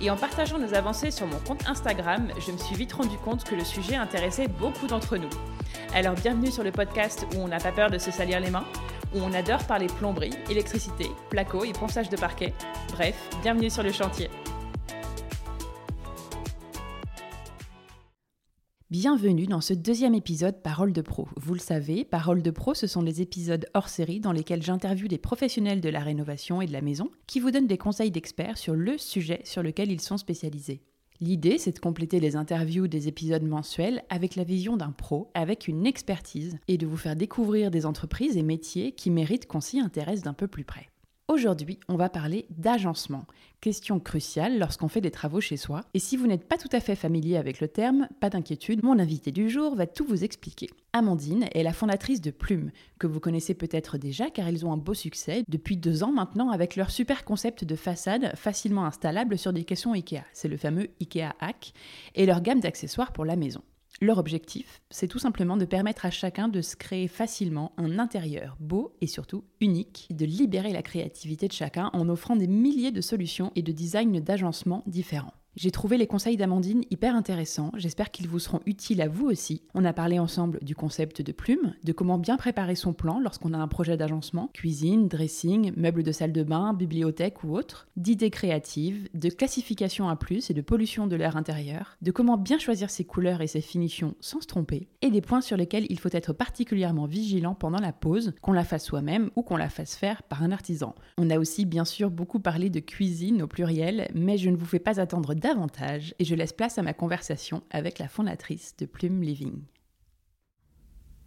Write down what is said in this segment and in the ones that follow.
et en partageant nos avancées sur mon compte Instagram, je me suis vite rendu compte que le sujet intéressait beaucoup d'entre nous. Alors bienvenue sur le podcast où on n'a pas peur de se salir les mains, où on adore parler plomberie, électricité, placo et ponçage de parquet. Bref, bienvenue sur le chantier. Bienvenue dans ce deuxième épisode Parole de Pro. Vous le savez, Parole de Pro, ce sont les épisodes hors série dans lesquels j'interviewe des professionnels de la rénovation et de la maison qui vous donnent des conseils d'experts sur le sujet sur lequel ils sont spécialisés. L'idée, c'est de compléter les interviews des épisodes mensuels avec la vision d'un pro, avec une expertise, et de vous faire découvrir des entreprises et métiers qui méritent qu'on s'y intéresse d'un peu plus près. Aujourd'hui, on va parler d'agencement, question cruciale lorsqu'on fait des travaux chez soi. Et si vous n'êtes pas tout à fait familier avec le terme, pas d'inquiétude, mon invité du jour va tout vous expliquer. Amandine est la fondatrice de Plume, que vous connaissez peut-être déjà car ils ont un beau succès depuis deux ans maintenant avec leur super concept de façade facilement installable sur des caissons IKEA. C'est le fameux IKEA Hack et leur gamme d'accessoires pour la maison. Leur objectif, c'est tout simplement de permettre à chacun de se créer facilement un intérieur beau et surtout unique, de libérer la créativité de chacun en offrant des milliers de solutions et de designs d'agencement différents. J'ai trouvé les conseils d'Amandine hyper intéressants, j'espère qu'ils vous seront utiles à vous aussi. On a parlé ensemble du concept de plume, de comment bien préparer son plan lorsqu'on a un projet d'agencement, cuisine, dressing, meubles de salle de bain, bibliothèque ou autre, d'idées créatives, de classification à plus et de pollution de l'air intérieur, de comment bien choisir ses couleurs et ses finitions sans se tromper, et des points sur lesquels il faut être particulièrement vigilant pendant la pause, qu'on la fasse soi-même ou qu'on la fasse faire par un artisan. On a aussi bien sûr beaucoup parlé de cuisine au pluriel, mais je ne vous fais pas attendre davantage et je laisse place à ma conversation avec la fondatrice de Plume Living.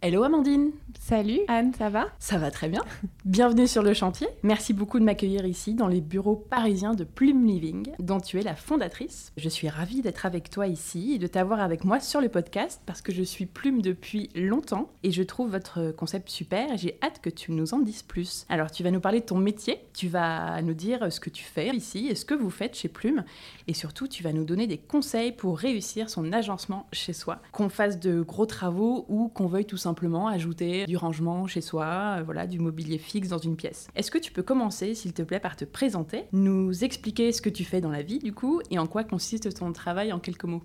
Hello Amandine Salut Anne, ça va? Ça va très bien. Bienvenue sur le chantier. Merci beaucoup de m'accueillir ici dans les bureaux parisiens de Plume Living, dont tu es la fondatrice. Je suis ravie d'être avec toi ici et de t'avoir avec moi sur le podcast parce que je suis Plume depuis longtemps et je trouve votre concept super et j'ai hâte que tu nous en dises plus. Alors tu vas nous parler de ton métier, tu vas nous dire ce que tu fais ici et ce que vous faites chez Plume et surtout tu vas nous donner des conseils pour réussir son agencement chez soi, qu'on fasse de gros travaux ou qu'on veuille tout simplement ajouter du rangement chez soi, euh, voilà, du mobilier fixe dans une pièce. Est-ce que tu peux commencer, s'il te plaît, par te présenter, nous expliquer ce que tu fais dans la vie, du coup, et en quoi consiste ton travail en quelques mots?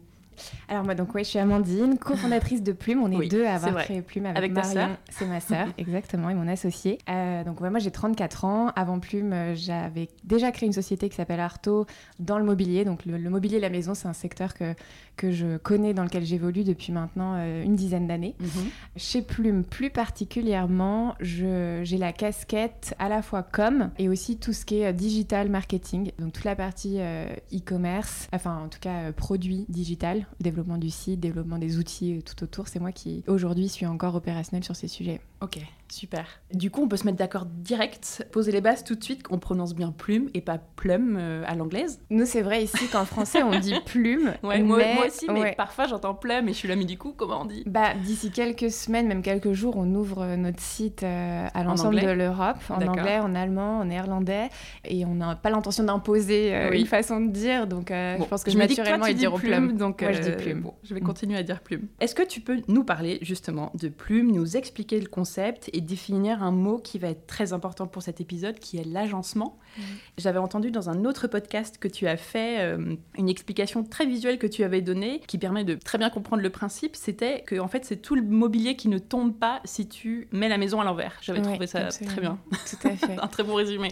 Alors moi donc oui, je suis Amandine, cofondatrice de Plume. On est deux à avoir créé Plume avec, avec Marion. C'est ma sœur, exactement, et mon associé. Euh, donc moi j'ai 34 ans. Avant Plume, euh, j'avais déjà créé une société qui s'appelle Arto dans le mobilier. Donc le, mobilier et la maison, c'est un secteur que, que je connais, dans lequel j'évolue depuis maintenant euh, une dizaine d'années. Mhm. Chez Plume, plus particulièrement, j'ai la casquette à la fois com et aussi tout ce qui est digital marketing. Donc toute la partie e-commerce, enfin en tout cas produit digital développement du site, développement des outils euh, tout autour. C'est moi qui aujourd'hui suis encore opérationnelle sur ces sujets. Ok, super. Du coup, on peut se mettre d'accord direct, poser les bases tout de suite, qu'on prononce bien plume et pas plum euh, à l'anglaise. Nous, c'est vrai ici qu'en français, on dit plume. Ouais, moi, aussi, mais parfois j'entends plum et je suis là, mais du coup, comment on dit? Bah, d'ici quelques semaines, même quelques jours, on ouvre euh, notre site à l'ensemble de l'Europe, en anglais, en allemand, en néerlandais, et on n'a pas l'intention d'imposer une façon de dire, donc je pense que je naturellement ils diront plume. Donc, je dis plume. Bon, je vais continuer à dire plume. Est-ce que tu peux nous parler justement de plume, nous expliquer le concept et définir un mot qui va être très important pour cet épisode, qui est l'agencement mmh. J'avais entendu dans un autre podcast que tu as fait euh, une explication très visuelle que tu avais donnée, qui permet de très bien comprendre le principe. C'était que en fait, c'est tout le mobilier qui ne tombe pas si tu mets la maison à l'envers. J'avais trouvé ça très bien. Tout à fait. un très bon résumé.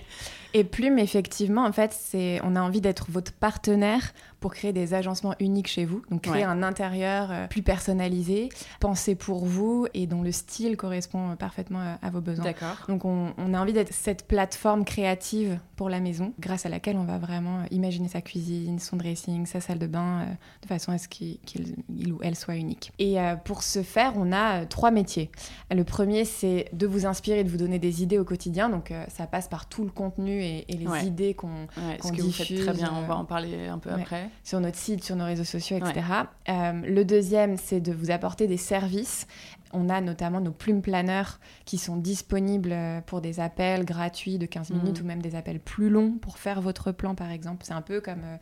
Et Plume, effectivement, en fait, c'est on a envie d'être votre partenaire pour créer des agencements uniques chez vous. Donc créer un intérieur euh, plus personnalisé, pensé pour vous et dont le style correspond correspond parfaitement à, vos besoins. D'accord. Donc on, a envie d'être cette plateforme créative pour la maison, grâce à laquelle on va vraiment imaginer sa cuisine, son dressing, sa salle de bain, de façon à ce qu'il ou elle soit unique. Et pour ce faire, on a trois métiers. Le premier, c'est de vous inspirer, de vous donner des idées au quotidien. Donc ça passe par tout le contenu et, les idées qu'on ouais, qu diffuse. très bien, on va en parler un peu après. Sur notre site, sur nos réseaux sociaux, etc. le deuxième, c'est de vous apporter des services. On a notamment nos plumes planeurs qui sont disponibles euh, pour des appels gratuits de 15 minutes mm. ou même des appels plus longs pour faire votre plan, par exemple. C'est un peu comme... Euh,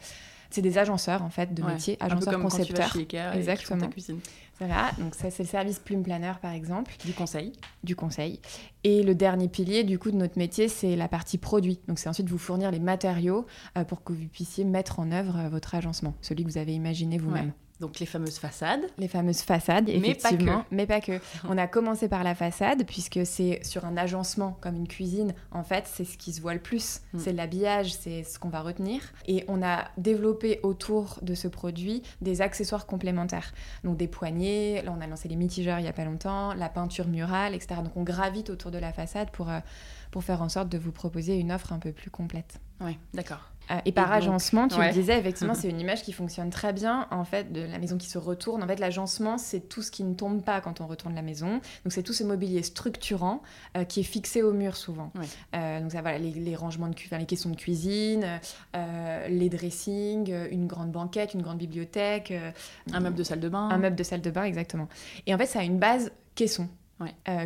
c'est des agenceurs en fait de métier, agenceurs concepteurs. Exactement. cuisine. Voilà, donc ça c'est le service plume planeur par exemple. Du conseil. Du conseil. Et le dernier pilier du coup de notre métier c'est la partie produit. Donc c'est ensuite vous fournir les matériaux euh, pour que vous puissiez mettre en œuvre votre agencement, celui que vous avez imaginé vous-même. Donc les fameuses façades. Les fameuses façades, effectivement. Mais pas que. Mais pas que. On a commencé par la façade, puisque c'est sur un agencement comme une cuisine. En fait, c'est ce qui se voit le plus. Mm. C'est l'habillage, c'est ce qu'on va retenir. Et on a développé autour de ce produit des accessoires complémentaires. Donc des poignées, là on a lancé les mitigeurs il n'y a pas longtemps, la peinture murale, etc. Donc on gravite autour de la façade pour, euh, pour faire en sorte de vous proposer une offre un peu plus complète. Oui, d'accord. Euh, et par agencement, tu le disais, effectivement, c'est une image qui fonctionne très bien, en fait, de la maison qui se retourne. En fait, l'agencement, c'est tout ce qui ne tombe pas quand on retourne la maison. Donc, c'est tout ce mobilier structurant euh, qui est fixé au mur souvent. Euh, donc, ça, voilà, les, rangements de cuisine, les caissons de cuisine, les dressings, une grande banquette, une grande bibliothèque. un meuble de salle de bain. Un meuble de salle de bain, exactement. Et en fait, ça a une base caisson.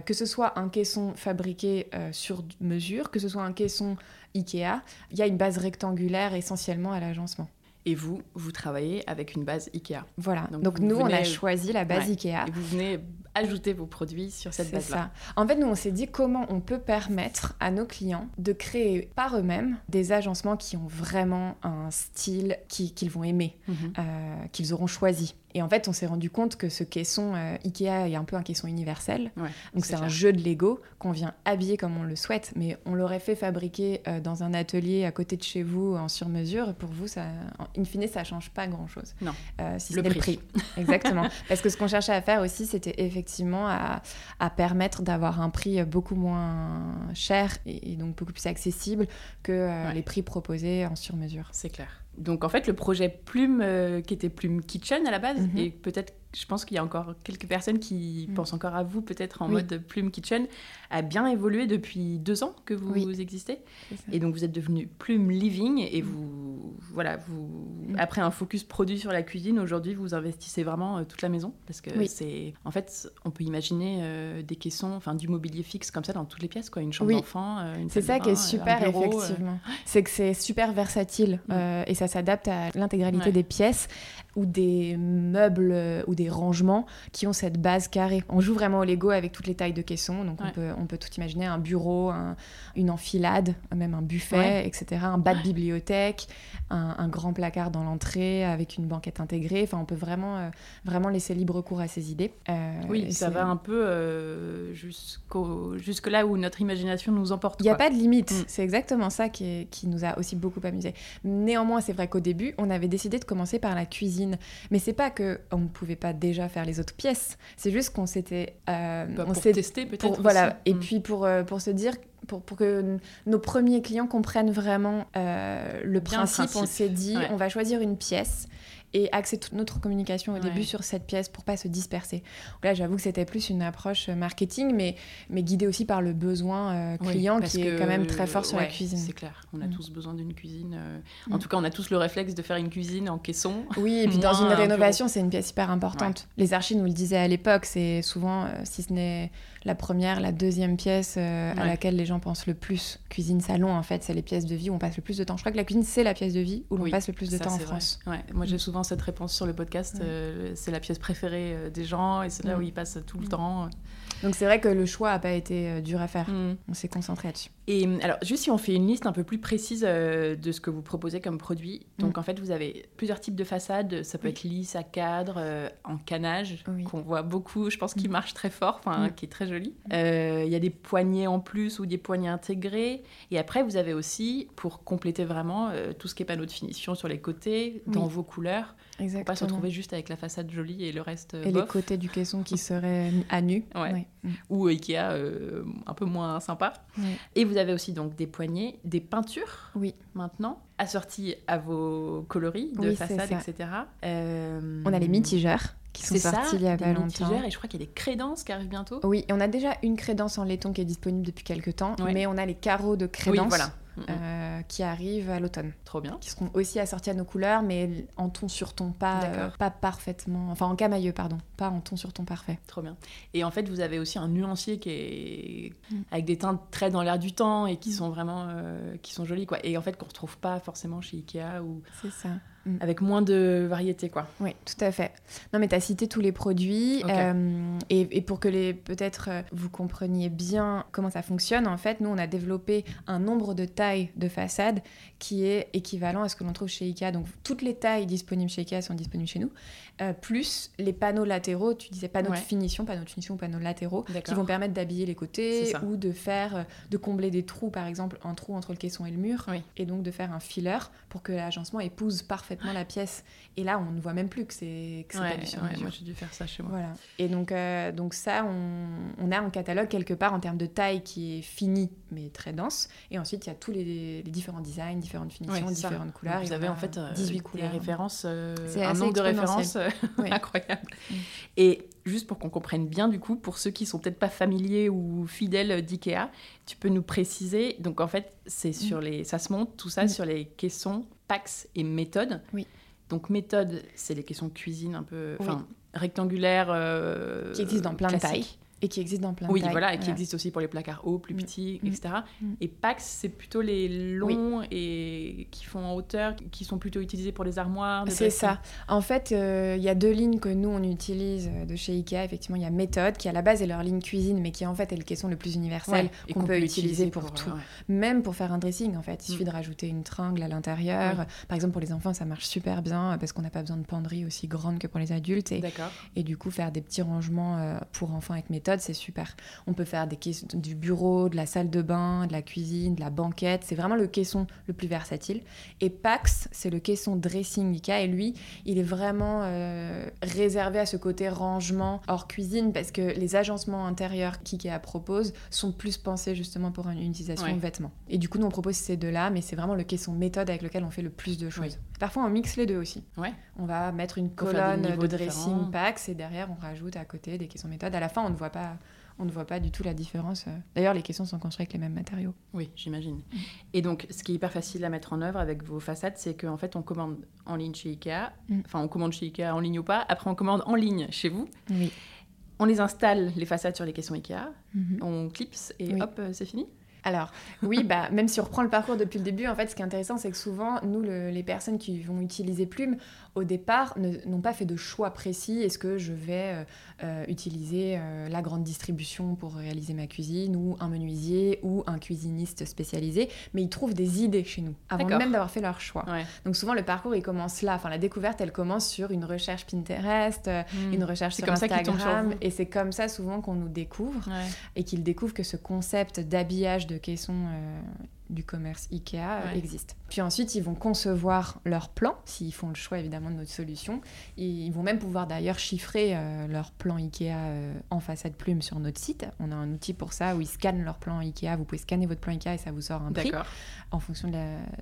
que ce soit un caisson fabriqué sur mesure, que ce soit un caisson Ikea, il y a une base rectangulaire essentiellement à l'agencement. Et vous, vous travaillez avec une base Ikea. Voilà. Donc, nous, on a choisi la base Ikea. Et vous venez ajouter vos produits sur cette base-là. En fait, nous, on s'est dit comment on peut permettre à nos clients de créer par eux-mêmes des agencements qui ont vraiment un style qu'ils vont aimer, mhm. euh, qu'ils auront choisi. Et en fait, on s'est rendu compte que ce caisson euh, Ikea est un peu un caisson universel. Donc c'est un jeu de Lego qu'on vient habiller comme on le souhaite, mais on l'aurait fait fabriquer euh, dans un atelier à côté de chez vous en sur-mesure. Pour vous, ça, in fine, ça change pas grand-chose. Non. Euh, si le, prix. le prix. Exactement. Parce que ce qu'on cherchait à faire aussi, c'était effectivement à, à permettre d'avoir un prix beaucoup moins cher et, donc beaucoup plus accessible que les prix proposés en sur-mesure. C'est clair. Donc en fait, le projet Plume, euh, qui était Plume Kitchen à la base, mhm. et peut-être je pense qu'il y a encore quelques personnes qui mm. pensent encore à vous, peut-être en mode Plume Kitchen, a bien évolué depuis deux ans que vous existez. Et donc vous êtes devenu Plume Living et mm. vous, voilà, vous, mm. après un focus produit sur la cuisine, aujourd'hui vous investissez vraiment euh, toute la maison parce que c'est, en fait, on peut imaginer euh, des caissons, enfin du mobilier fixe comme ça dans toutes les pièces, quoi, une chambre d'enfant, euh, C'est ça qui est super effectivement. C'est que c'est super versatile et ça s'adapte à l'intégralité des pièces ou des meubles ou des rangements qui ont cette base carrée. On joue vraiment au Lego avec toutes les tailles de caissons, donc on, peut, on peut tout imaginer, un bureau, une enfilade, même un buffet, etc., un bas de bibliothèque, un, grand placard dans l'entrée avec une banquette intégrée. Enfin, on peut vraiment, euh, vraiment laisser libre cours à ses idées. Euh, oui, ça va un peu euh, jusqu'au, jusque là où notre imagination nous emporte. Il n'y a pas de limite. Mm. C'est exactement ça qui, qui nous a aussi beaucoup amusé. Néanmoins, c'est vrai qu'au début, on avait décidé de commencer par la cuisine. Mais c'est pas que on ne pouvait pas déjà faire les autres pièces. C'est juste qu'on s'était. Bah, on s'est testé peut-être. Voilà. Et mm. puis pour, pour se dire. Pour, pour, que nos premiers clients comprennent vraiment euh, le principe, on s'est dit on va choisir une pièce et axer toute notre communication au début sur cette pièce pour pas se disperser. là, j'avoue que c'était plus une approche marketing, mais, mais guidée aussi par le besoin euh, client qui est quand même très fort sur la cuisine. C'est clair, on a mm. tous besoin d'une cuisine. Euh, en mm. tout cas, on a tous le réflexe de faire une cuisine en caisson. Oui, et puis dans une rénovation, c'est une pièce hyper importante. Les archives nous le disaient à l'époque, c'est souvent, euh, si ce n'est la première, la deuxième pièce à laquelle les gens pensent le plus. Cuisine, salon, en fait, c'est les pièces de vie où on passe le plus de temps. Je crois que la cuisine, c'est la pièce de vie où l'on passe le plus de temps en France. Moi, j'ai mm. Souvent cette réponse sur le podcast. Euh, c'est la pièce préférée euh, des gens et c'est là où ils passent tout le temps. Donc c'est vrai que le choix n'a pas été euh, dur à faire. Mm. On s'est concentré là-dessus. Et alors, juste si on fait une liste un peu plus précise de ce que vous proposez comme produit. Donc en fait, vous avez plusieurs types de façades. Ça peut être lisse, à cadre, en canage, qu'on voit beaucoup, je pense, qui marche très fort, enfin, qui est très joli. Il y a des poignées en plus ou des poignées intégrées. Et après, vous avez aussi, pour compléter vraiment, tout ce qui est panneau de finition sur les côtés, dans vos couleurs. Exactement. Pour pas se retrouver juste avec la façade jolie et le reste. Et les côtés du caisson qui seraient à nu. Ouais. Mm. Ou Ikea un peu moins sympa. Et vous avez aussi donc des poignées, des peintures. Oui. Maintenant, assorties à vos coloris de façade, etc. On a les mitigeurs qui sont sortis il y a pas longtemps. Et je crois qu'il y a des crédences qui arrivent bientôt. Oui, et on a déjà une crédence en laiton qui est disponible depuis quelques temps, mais on a les carreaux de crédence. voilà. Euh, qui arrivent à l'automne. Trop bien. Qui seront aussi assortis à nos couleurs, mais en ton sur ton, pas, euh, pas parfaitement. Enfin, en camailleux, pardon. Pas en ton sur ton parfait. Trop bien. Et en fait, vous avez aussi un nuancier qui est mm. avec des teintes très dans l'air du temps et qui mm. sont vraiment euh, qui sont jolies, quoi. Et en fait, qu'on retrouve pas forcément chez Ikea ou. C'est ça. Mm. avec moins de variété, quoi. Oui, tout à fait. Non, mais tu as cité tous les produits. Euh, et, pour que les peut-être euh, vous compreniez bien comment ça fonctionne, en fait, nous, on a développé un nombre de tailles de façade qui est équivalent à ce que l'on trouve chez IKEA. Donc, toutes les tailles disponibles chez IKEA sont disponibles chez nous, euh, plus les panneaux latéraux, tu disais panneaux de finition, panneaux de finition ou panneaux latéraux, qui vont permettre d'habiller les côtés ou de faire, de combler des trous, par exemple, un trou entre le caisson et le mur, et donc de faire un filler pour que l'agencement épouse parfaitement la pièce. Et là, on ne voit même plus que c'est pas du sur Moi, j'ai dû faire ça chez moi. Voilà. Et donc, euh, donc ça, on, on, a un catalogue quelque part en termes de taille qui est fini, mais très dense. Et ensuite, il y a tous les, différents designs, différentes finitions, différentes couleurs. vous avez en fait 18 euh, couleurs. références, euh, un nombre de références incroyable. Mm. Et juste pour qu'on comprenne bien, du coup, pour ceux qui sont peut-être pas familiers ou fidèles d'IKEA, tu peux nous préciser. Donc, en fait, c'est mm. sur les, ça se monte tout ça mm. sur les caissons Pax et méthode. Oui. Donc méthode, c'est les questions de cuisine un peu rectangulaires. Euh, qui existent dans plein de tailles. Et qui existe dans plein de Oui, voilà, et qui existe aussi pour les placards hauts, plus mm. petits, etc. Mm. Mm. Et Pax, c'est plutôt les longs et qui font en hauteur, qui sont plutôt utilisés pour les armoires. C'est ça. En fait, euh, il y a deux lignes que nous, on utilise euh, de chez Ikea. Effectivement, il y a Méthode, qui à la base est leur ligne cuisine, mais qui en fait est le caisson le plus universel qu'on peut, utiliser pour, tout. Même pour faire un dressing, en fait. Il suffit de rajouter une tringle à l'intérieur. Par exemple, pour les enfants, ça marche super bien parce qu'on n'a pas besoin de penderie aussi grande que pour les adultes. Et, et du coup, faire des petits rangements euh, pour enfants avec Méthode c'est super. On peut faire des caissons du bureau, de la salle de bain, de la cuisine, de la banquette. C'est vraiment le caisson le plus versatile. Et Pax, c'est le caisson dressing Ikea. Et lui, il est vraiment euh, réservé à ce côté rangement hors cuisine parce que les agencements intérieurs qu'Ikea propose sont plus pensés justement pour une utilisation vêtements. Et du coup, nous, on propose ces deux-là, mais c'est vraiment le caisson méthode avec lequel on fait le plus de choses. Parfois, on mixe les deux aussi. Ouais. On va mettre une colonne de dressing Pax et derrière, on rajoute à côté des caissons méthode. À la fin, on ne voit pas on ne voit pas du tout la différence. D'ailleurs, les caissons sont construits avec les mêmes matériaux. Oui, j'imagine. Mm. Et donc, ce qui est hyper facile à mettre en œuvre avec vos façades, c'est qu'en fait, on commande en ligne chez Ikea. Mm. Enfin, on commande chez Ikea en ligne ou pas. Après, on commande en ligne chez vous. Oui. On les installe, les façades sur les caissons Ikea. Mm-hmm. On clipse et hop, euh, c'est fini. Alors, oui, bah, même si on reprend le parcours depuis le début, en fait, ce qui est intéressant, c'est que souvent, nous, les personnes qui vont utiliser Plume, au départ, n'ont pas fait de choix précis. Est-ce que je vais euh, euh, utiliser euh, la grande distribution pour réaliser ma cuisine, ou un menuisier, ou un cuisiniste spécialisé? Mais ils trouvent des idées chez nous, avant même d'avoir fait leur choix. Donc souvent, le parcours, il commence là. Enfin, la découverte, elle commence sur une recherche Pinterest, hmm. une recherche sur Instagram. et c'est comme ça, souvent, qu'on nous découvre, et qu'ils découvrent que ce concept d'habillage de caisson euh, du commerce IKEA euh, existe. Puis ensuite, ils vont concevoir leur plan, s'ils font le choix évidemment de notre solution. ils vont même pouvoir d'ailleurs chiffrer euh, leur plan IKEA en façade plume sur notre site. On a un outil pour ça où ils scannent leur plan IKEA. Vous pouvez scanner votre plan IKEA et ça vous sort un prix en fonction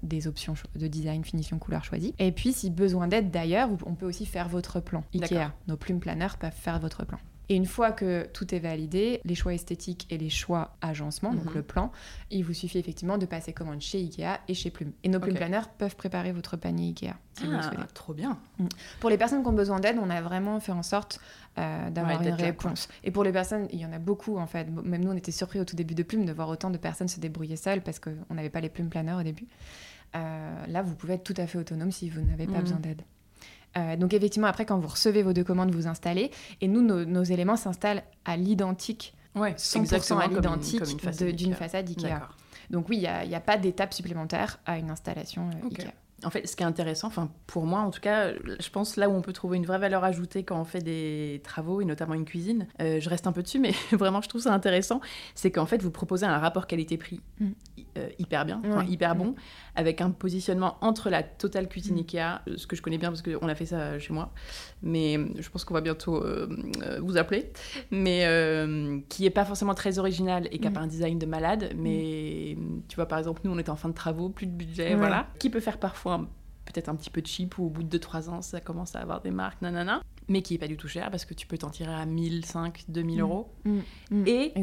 des options de design, finition, couleur choisies. Et puis, si besoin d'aide d'ailleurs, on peut aussi faire votre plan IKEA. Nos plumes planeurs peuvent faire votre plan. Et une fois que tout est validé, les choix esthétiques et les choix agencement, donc mhm. le plan, il vous suffit effectivement de passer commande chez Ikea et chez Plume. Et nos Plume Planners peuvent préparer votre panier Ikea. Si ah, trop bien. Mm. Pour les personnes qui ont besoin d'aide, on a vraiment fait en sorte euh, d'avoir une réponse. et pour les personnes, il y en a beaucoup en fait. Même nous, on était surpris au tout début de Plume de voir autant de personnes se débrouiller seules parce qu'on n'avait pas les Plume Planners au début. Euh, là, vous pouvez être tout à fait autonome si vous n'avez pas mm. besoin d'aide. Euh, donc effectivement, après, quand vous recevez vos deux commandes, vous installez. Et nous, nos, éléments s'installent à l'identique, ouais, 100% à l'identique d'une façade Ikea. Donc oui, il n'y a, a, pas d'étape supplémentaire à une installation euh, Ikea. En fait, ce qui est intéressant, enfin pour moi en tout cas, je pense là où on peut trouver une vraie valeur ajoutée quand on fait des travaux et notamment une cuisine, euh, je reste un peu dessus, mais vraiment je trouve ça intéressant, c'est qu'en fait vous proposez un rapport qualité-prix mm. euh, hyper bien, hyper bon, avec un positionnement entre la totale cuisine mm. Ikea, euh, ce que je connais bien parce qu'on a fait ça chez moi, mais je pense qu'on va bientôt vous appeler, mais qui est pas forcément très original et qui n'a mm. pas un design de malade, mais tu vois par exemple nous on était en fin de travaux, plus de budget, voilà, qui peut faire parfois peut-être un petit peu cheap ou au bout de 2-3 ans ça commence à avoir des marques, nanana, mais qui est pas du tout cher parce que tu peux t'en tirer à 1005, 2000 mm. euros. Mm. Mm. Et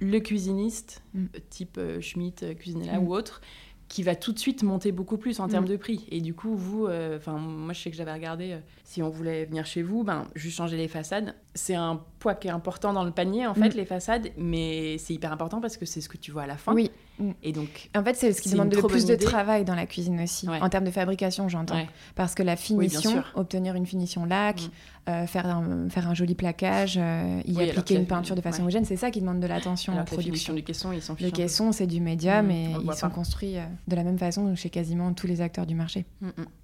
le cuisiniste, type euh, Schmitt, euh, Cuisinella ou autre, qui va tout de suite monter beaucoup plus en termes de prix. Et du coup, vous, euh, enfin, moi je sais que j'avais regardé, si on voulait venir chez vous, ben, juste changer les façades. C'est un poids qui est important dans le panier, en fait, les façades, mais c'est hyper important parce que c'est ce que tu vois à la fin. Oui. Mm. Et donc, en fait, c'est ce qui demande le plus de travail dans la cuisine aussi, en termes de fabrication, j'entends. Parce que la finition, obtenir une finition lac, mm. euh, faire, un, faire un joli plaquage, euh, y appliquer une peinture de façon homogène, c'est ça qui demande de l'attention en production. du caisson, ils sont Le caisson, c'est du médium mm. et ils sont construits euh, de la même façon chez quasiment tous les acteurs du marché.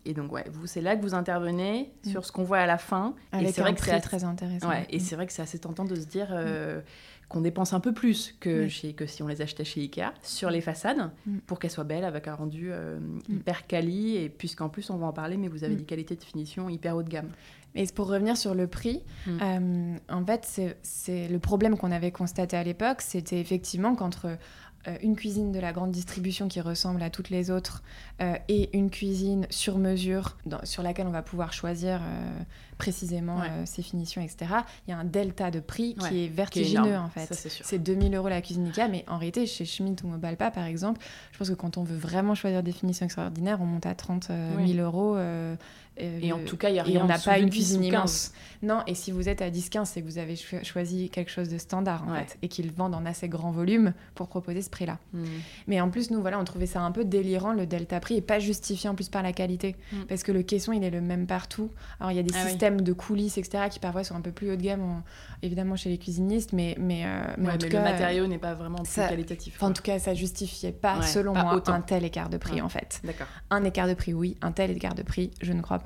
Et donc, ouais, vous, c'est là que vous intervenez sur ce qu'on voit à la fin. et c'est vrai que c'est très intéressant. et c'est vrai que c'est assez tentant de se dire qu'on dépense un peu plus que, chez, que si on les achetait chez Ikea sur les façades mm. pour qu'elles soient belles avec un rendu euh, mm. hyper quali et puisqu'en plus on va en parler mais vous avez mm. des qualités de finition hyper haut de gamme. Et pour revenir sur le prix, euh, en fait c'est le problème qu'on avait constaté à l'époque, c'était effectivement qu'entre une cuisine de la grande distribution qui ressemble à toutes les autres et une cuisine sur mesure sur laquelle on va pouvoir choisir précisément euh, ses finitions, etc. Il y a un delta de prix qui est vertigineux en fait. C'est 2000 euros la cuisine Ikea, mais en réalité, chez Schmidt ou Mobalpa par exemple, je pense que quand on veut vraiment choisir des finitions extraordinaires, on monte à 30 000 euh, euros. Euh, et en tout cas, il y a rien. on n'a pas une cuisine immense. Non, et si vous êtes à 10-15, c'est que vous avez choisi quelque chose de standard en fait, et qu'ils vendent en assez grand volume pour proposer ce prix-là. Hmm. Mais en plus, nous, voilà, on trouvait ça un peu délirant le delta prix et pas justifié en plus par la qualité, hmm. parce que le caisson, il est le même partout. Alors il y a des ah systèmes de coulisses, etc., qui parfois sont un peu plus haut de gamme, évidemment chez les cuisinistes, mais, mais, euh, mais, en tout cas, le matériau n'est pas vraiment plus qualitatif. En tout cas, ça justifiait pas, selon moi, un tel écart de prix, en fait. D'accord. Un écart de prix, oui. Un tel écart de prix, je ne crois pas.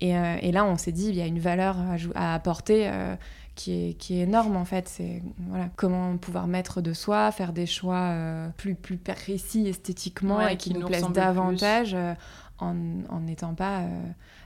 Et, euh, et là, on s'est dit, il y a une valeur à, apporter. Euh, qui est, qui est, énorme en fait. C'est voilà, comment pouvoir mettre de soi, faire des choix plus, plus précis esthétiquement et qui, nous, plaisent davantage en n'étant pas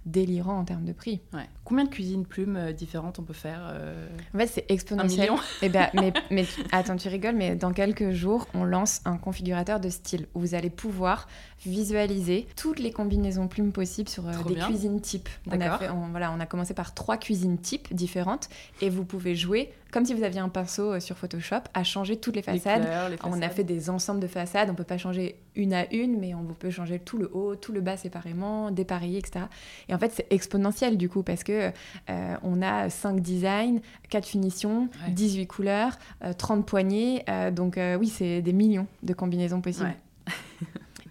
délirant en termes de prix. Combien de cuisines plumes euh, différentes on peut faire euh, En fait, c'est exponentiel. Un eh ben, mais, mais attends, tu rigoles, mais dans quelques jours, on lance un configurateur de style où vous allez pouvoir visualiser toutes les combinaisons plumes possibles sur euh, des cuisines types. On a, voilà, on a commencé par trois cuisines types différentes et vous pouvez jouer comme si vous aviez un pinceau sur Photoshop, à changer toutes les façades. On a fait des ensembles de façades, on peut pas changer une à une, mais on peut changer tout le haut, tout le bas séparément, dépareiller, etc. Et en fait, c'est exponentiel du coup, parce que euh, on a 5 designs, 4 finitions, 18 couleurs, 30 euh, poignées. donc oui, c'est des millions de combinaisons possibles.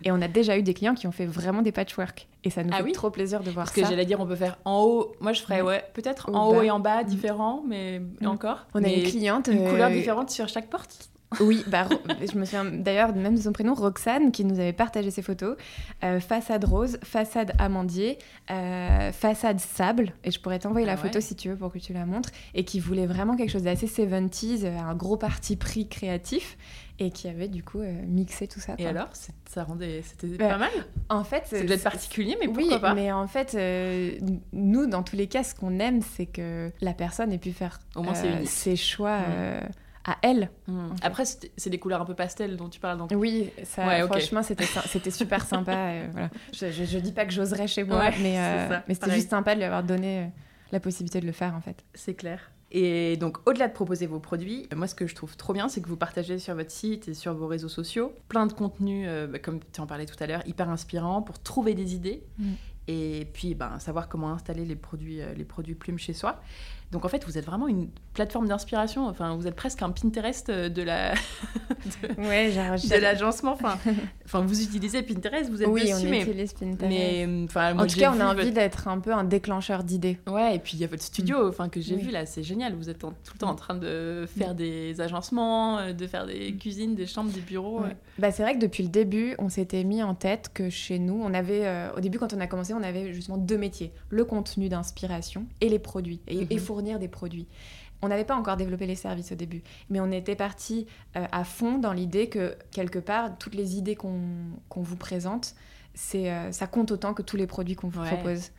Et on a déjà eu des clients qui ont fait vraiment des patchwork. Et ça nous ah fait trop plaisir de voir ça. Parce que j'allais dire, on peut faire en haut. Moi, je ferais, ouais, peut-être en haut et en bas, différents, mais encore. On a une cliente. Une couleur euh, différente sur chaque porte oui, bah, je me souviens d'ailleurs même de son prénom, Roxane, qui nous avait partagé ses photos. Euh, façade rose, façade amandier, euh, façade sable. Et je pourrais t'envoyer la ah photo si tu veux pour que tu la montres. Et qui voulait vraiment quelque chose d'assez 70s, un gros parti pris créatif et qui avait du coup euh, mixé tout ça. Et alors, ça rendait, c'était bah, pas mal. En fait, c'est peut-être particulier, mais pourquoi oui, pas mais en fait, euh, nous, dans tous les cas, ce qu'on aime, c'est que la personne ait pu faire Au moins, euh, ses choix. À elle. Mmh. Après, c'est des couleurs un peu pastel dont tu parles. Donc... Oui, ça, franchement, c'était super sympa. voilà. je, je, dis pas que j'oserais chez moi, mais, mais c'était juste sympa de lui avoir donné la possibilité de le faire, en fait. C'est clair. Et donc, au-delà de proposer vos produits, moi, ce que je trouve trop bien, c'est que vous partagez sur votre site et sur vos réseaux sociaux plein de contenus, euh, bah, comme tu en parlais tout à l'heure, hyper inspirants pour trouver des idées. Mm. Et puis, ben, savoir comment installer les produits, euh, les produits plumes chez soi. Donc en fait, vous êtes vraiment une plateforme d'inspiration. Enfin, vous êtes presque un Pinterest de la de, ouais, de l'agencement. Enfin, enfin, vous utilisez Pinterest, vous êtes oui, dessus, on mais, utilise Pinterest. Mais enfin, moi, en tout cas, on a envie d'être un peu un déclencheur d'idées. Ouais, et puis il y a votre studio, enfin que j'ai vu là, c'est génial. Vous êtes tout le temps en train de faire des agencements, euh, de faire des cuisines, des chambres, des bureaux. Bah, c'est vrai que depuis le début, on s'était mis en tête que chez nous, on avait, euh, au début quand on a commencé, on avait justement deux métiers le contenu d'inspiration et les produits et, et mhm. fournir des produits. On n'avait pas encore développé les services au début, mais on était parti euh, à fond dans l'idée que quelque part, toutes les idées qu'on vous présente, c'est euh, ça compte autant que tous les produits qu'on vous propose.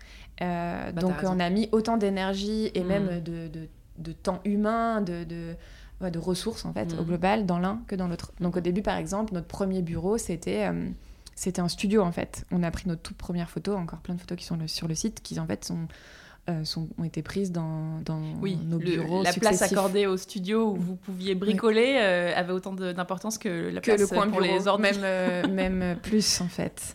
Euh, bah, donc on a mis autant d'énergie et mm. même de, de, temps humain, de, de, ressources en fait, au mm. global, dans l'un que dans l'autre. Donc au début, par exemple, notre premier bureau, c'était c'était un studio en fait. On a pris notre toute première photo, encore plein de photos qui sont sur le site, qui en fait sont euh, sont, ont été prises dans, dans oui, nos bureaux. la place accordée au studio où vous pouviez bricoler euh, avait autant d'importance que la place le coin pour les ordres. Même, euh, même plus en fait.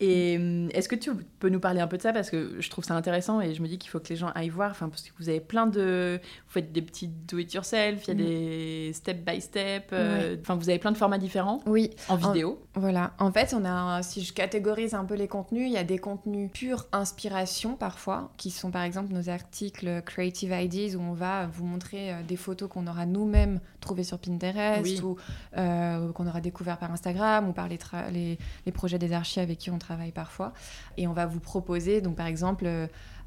Et hum, est-ce que tu peux nous parler un peu de ça? Parce que je trouve ça intéressant et je me dis qu'il faut que les gens aillent voir, enfin parce que vous avez plein de, vous faites des petits do it yourself, il y a mm. des step by step, euh, enfin vous avez plein de formats différents. Oui. En vidéo. voilà. En fait, on a, si je catégorise un peu les contenus, il y a des contenus pure inspiration parfois, qui sont par exemple nos articles Creative Ideas où on va vous montrer euh, des photos qu'on aura nous-mêmes trouvées sur Pinterest ou euh, qu'on aura découvert par Instagram ou par les, les, les projets des archives avec qui on travaille travail parfois. Et on va vous proposer, donc par exemple,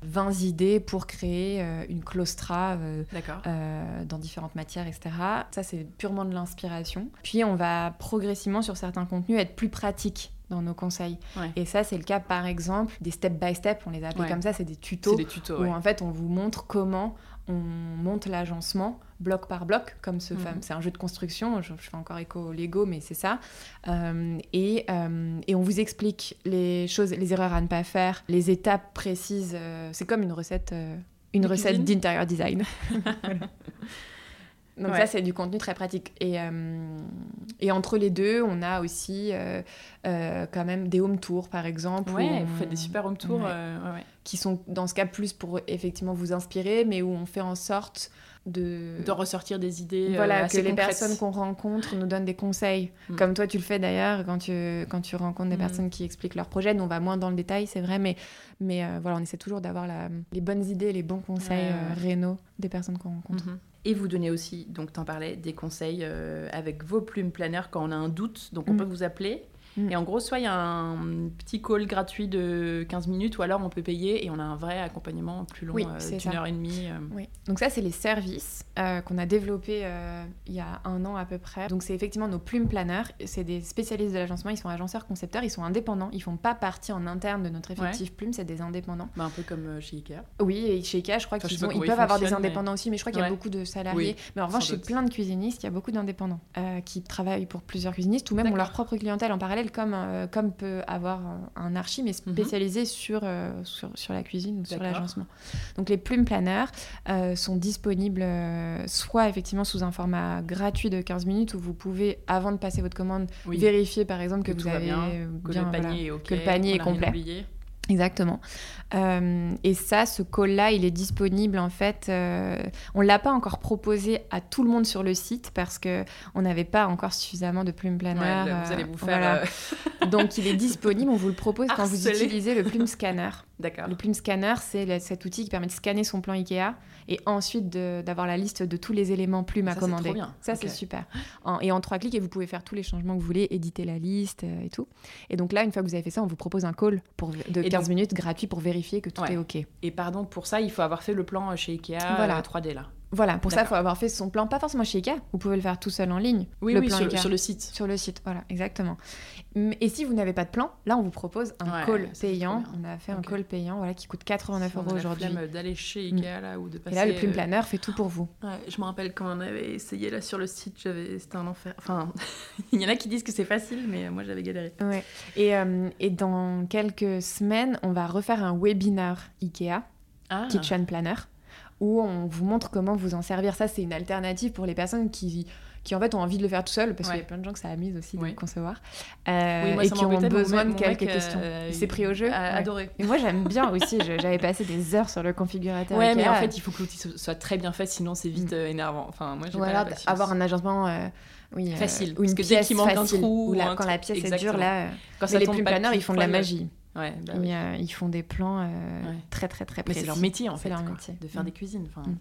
20 euh, idées pour créer euh, une claustra euh, dans différentes matières, etc. Ça, c'est purement de l'inspiration. Puis, on va progressivement, sur certains contenus, être plus pratique dans nos conseils. Et ça, c'est le cas, par exemple, des step by step, on les appelle comme ça, c'est des tutos, des tutos où en fait, on vous montre comment on monte l'agencement bloc par bloc, comme ce mhm. C'est un jeu de construction, je, fais encore écho au Lego, mais c'est ça. Euh, et, euh, et, on vous explique les choses, les erreurs à ne pas faire, les étapes précises. Euh, c'est comme une recette, une recette d'intérieur design. Donc ça, c'est du contenu très pratique. Et, et entre les deux, on a aussi quand même des home tours, par exemple. Ouais, vous faites des super home tours. qui sont, dans ce cas, plus pour effectivement vous inspirer, mais où on fait en sorte de... de ressortir des idées. Voilà, euh, que les personnes qu'on rencontre nous donnent des conseils. Mm. Comme toi, tu le fais d'ailleurs quand tu, quand tu rencontres des mm. personnes qui expliquent leurs projets. Nous, on va moins dans le détail, c'est vrai, mais, mais euh, voilà, on essaie toujours d'avoir les bonnes idées, les bons conseils euh, rénaux des personnes qu'on rencontre. Mm-hmm. Et vous donnez aussi, donc tu en parlais, des conseils avec vos plumes planeurs quand on a un doute. Donc on mm. peut vous appeler Mm. Et en gros, soit il y a un petit call gratuit de 15 minutes, ou alors on peut payer et on a un vrai accompagnement plus long, euh, d'une heure et demie. Euh. Oui. Donc ça, c'est les services euh, qu'on a développés il y a un an à peu près. Donc c'est effectivement nos plumes planeurs. C'est des spécialistes de l'agencement, ils sont agenceurs, concepteurs, ils sont indépendants, ils font pas partie en interne de notre effectif plume, c'est des indépendants. Bah, un peu comme chez Ikea. Oui, et chez Ikea, je crois qu'ils ils peuvent avoir des indépendants aussi, mais je crois qu'il y a beaucoup de salariés. mais en revanche, chez plein de cuisinistes, il y a beaucoup d'indépendants qui travaillent pour plusieurs cuisinistes ou même ont leur propre clientèle en parallèle, comme, comme peut avoir un archi, mais mhm. spécialisé sur, euh, sur, sur, la cuisine ou sur l'agencement. Donc les plumes planeurs euh, sont disponibles euh, soit effectivement sous un format gratuit de 15 minutes où vous pouvez, avant de passer votre commande, vérifier par exemple que, vous avez bien, que le panier est, que le panier est complet. Exactement. Euh, et ça, ce call-là, il est disponible en fait. Euh, on l'a pas encore proposé à tout le monde sur le site parce que on n'avait pas encore suffisamment de plumes planeurs. vous allez vous faire. Donc, il est disponible. On vous le propose quand vous utilisez le plume scanner. D'accord. Le plume scanner, c'est cet outil qui permet de scanner son plan Ikea et ensuite d'avoir la liste de tous les éléments plumes à commander. Bien. Ça, c'est super. et en trois clics, et vous pouvez faire tous les changements que vous voulez, éditer la liste et tout. Et donc là, une fois que vous avez fait ça, on vous propose un call pour, de 15 minutes gratuit pour vérifier que tout est OK. Et pardon, pour ça, il faut avoir fait le plan chez Ikea voilà. 3D euh, là. Voilà, pour ça, il faut avoir fait son plan, pas forcément chez Ikea, vous pouvez le faire tout seul en ligne. Oui, le oui plan sur, le site. Sur le site, voilà, exactement. Et si vous n'avez pas de plan, là, on vous propose un call payant. On a fait un call payant voilà, qui coûte 89 euros aujourd'hui. d'aller chez Ikea là, ou de passer. Et là, le plume euh, planeur fait tout pour vous. je me rappelle quand on avait essayé là sur le site, c'était un enfer. Enfin, il y en a qui disent que c'est facile, mais moi, j'avais galéré. Ouais. Et, euh, et dans quelques semaines, on va refaire un webinar Ikea, ah. Kitchen Planner où on vous montre comment vous en servir. Ça, c'est une alternative pour les personnes qui qui en fait ont envie de le faire tout seul parce qu'il y a plein de gens que ça amuse aussi de concevoir euh, et qui ont besoin de quelques questions. Euh, il s'est pris au jeu. Adoré. Et moi j'aime bien aussi. J'avais passé des heures sur le configurateur. Ouais, mais en fait il faut que l'outil soit très bien fait, sinon c'est vite mm. euh, énervant. Enfin moi j'ai voilà, avoir un agencement. oui, facile. ou une Parce que pièce qui manque un trou, quand la pièce est dure, là, quand ça les plumes planeurs, ils font de la magie. Ouais, bah ils, font des plans très très très précis. Mais c'est leur métier en fait, leur métier. de faire mm. des cuisines. Enfin, mm.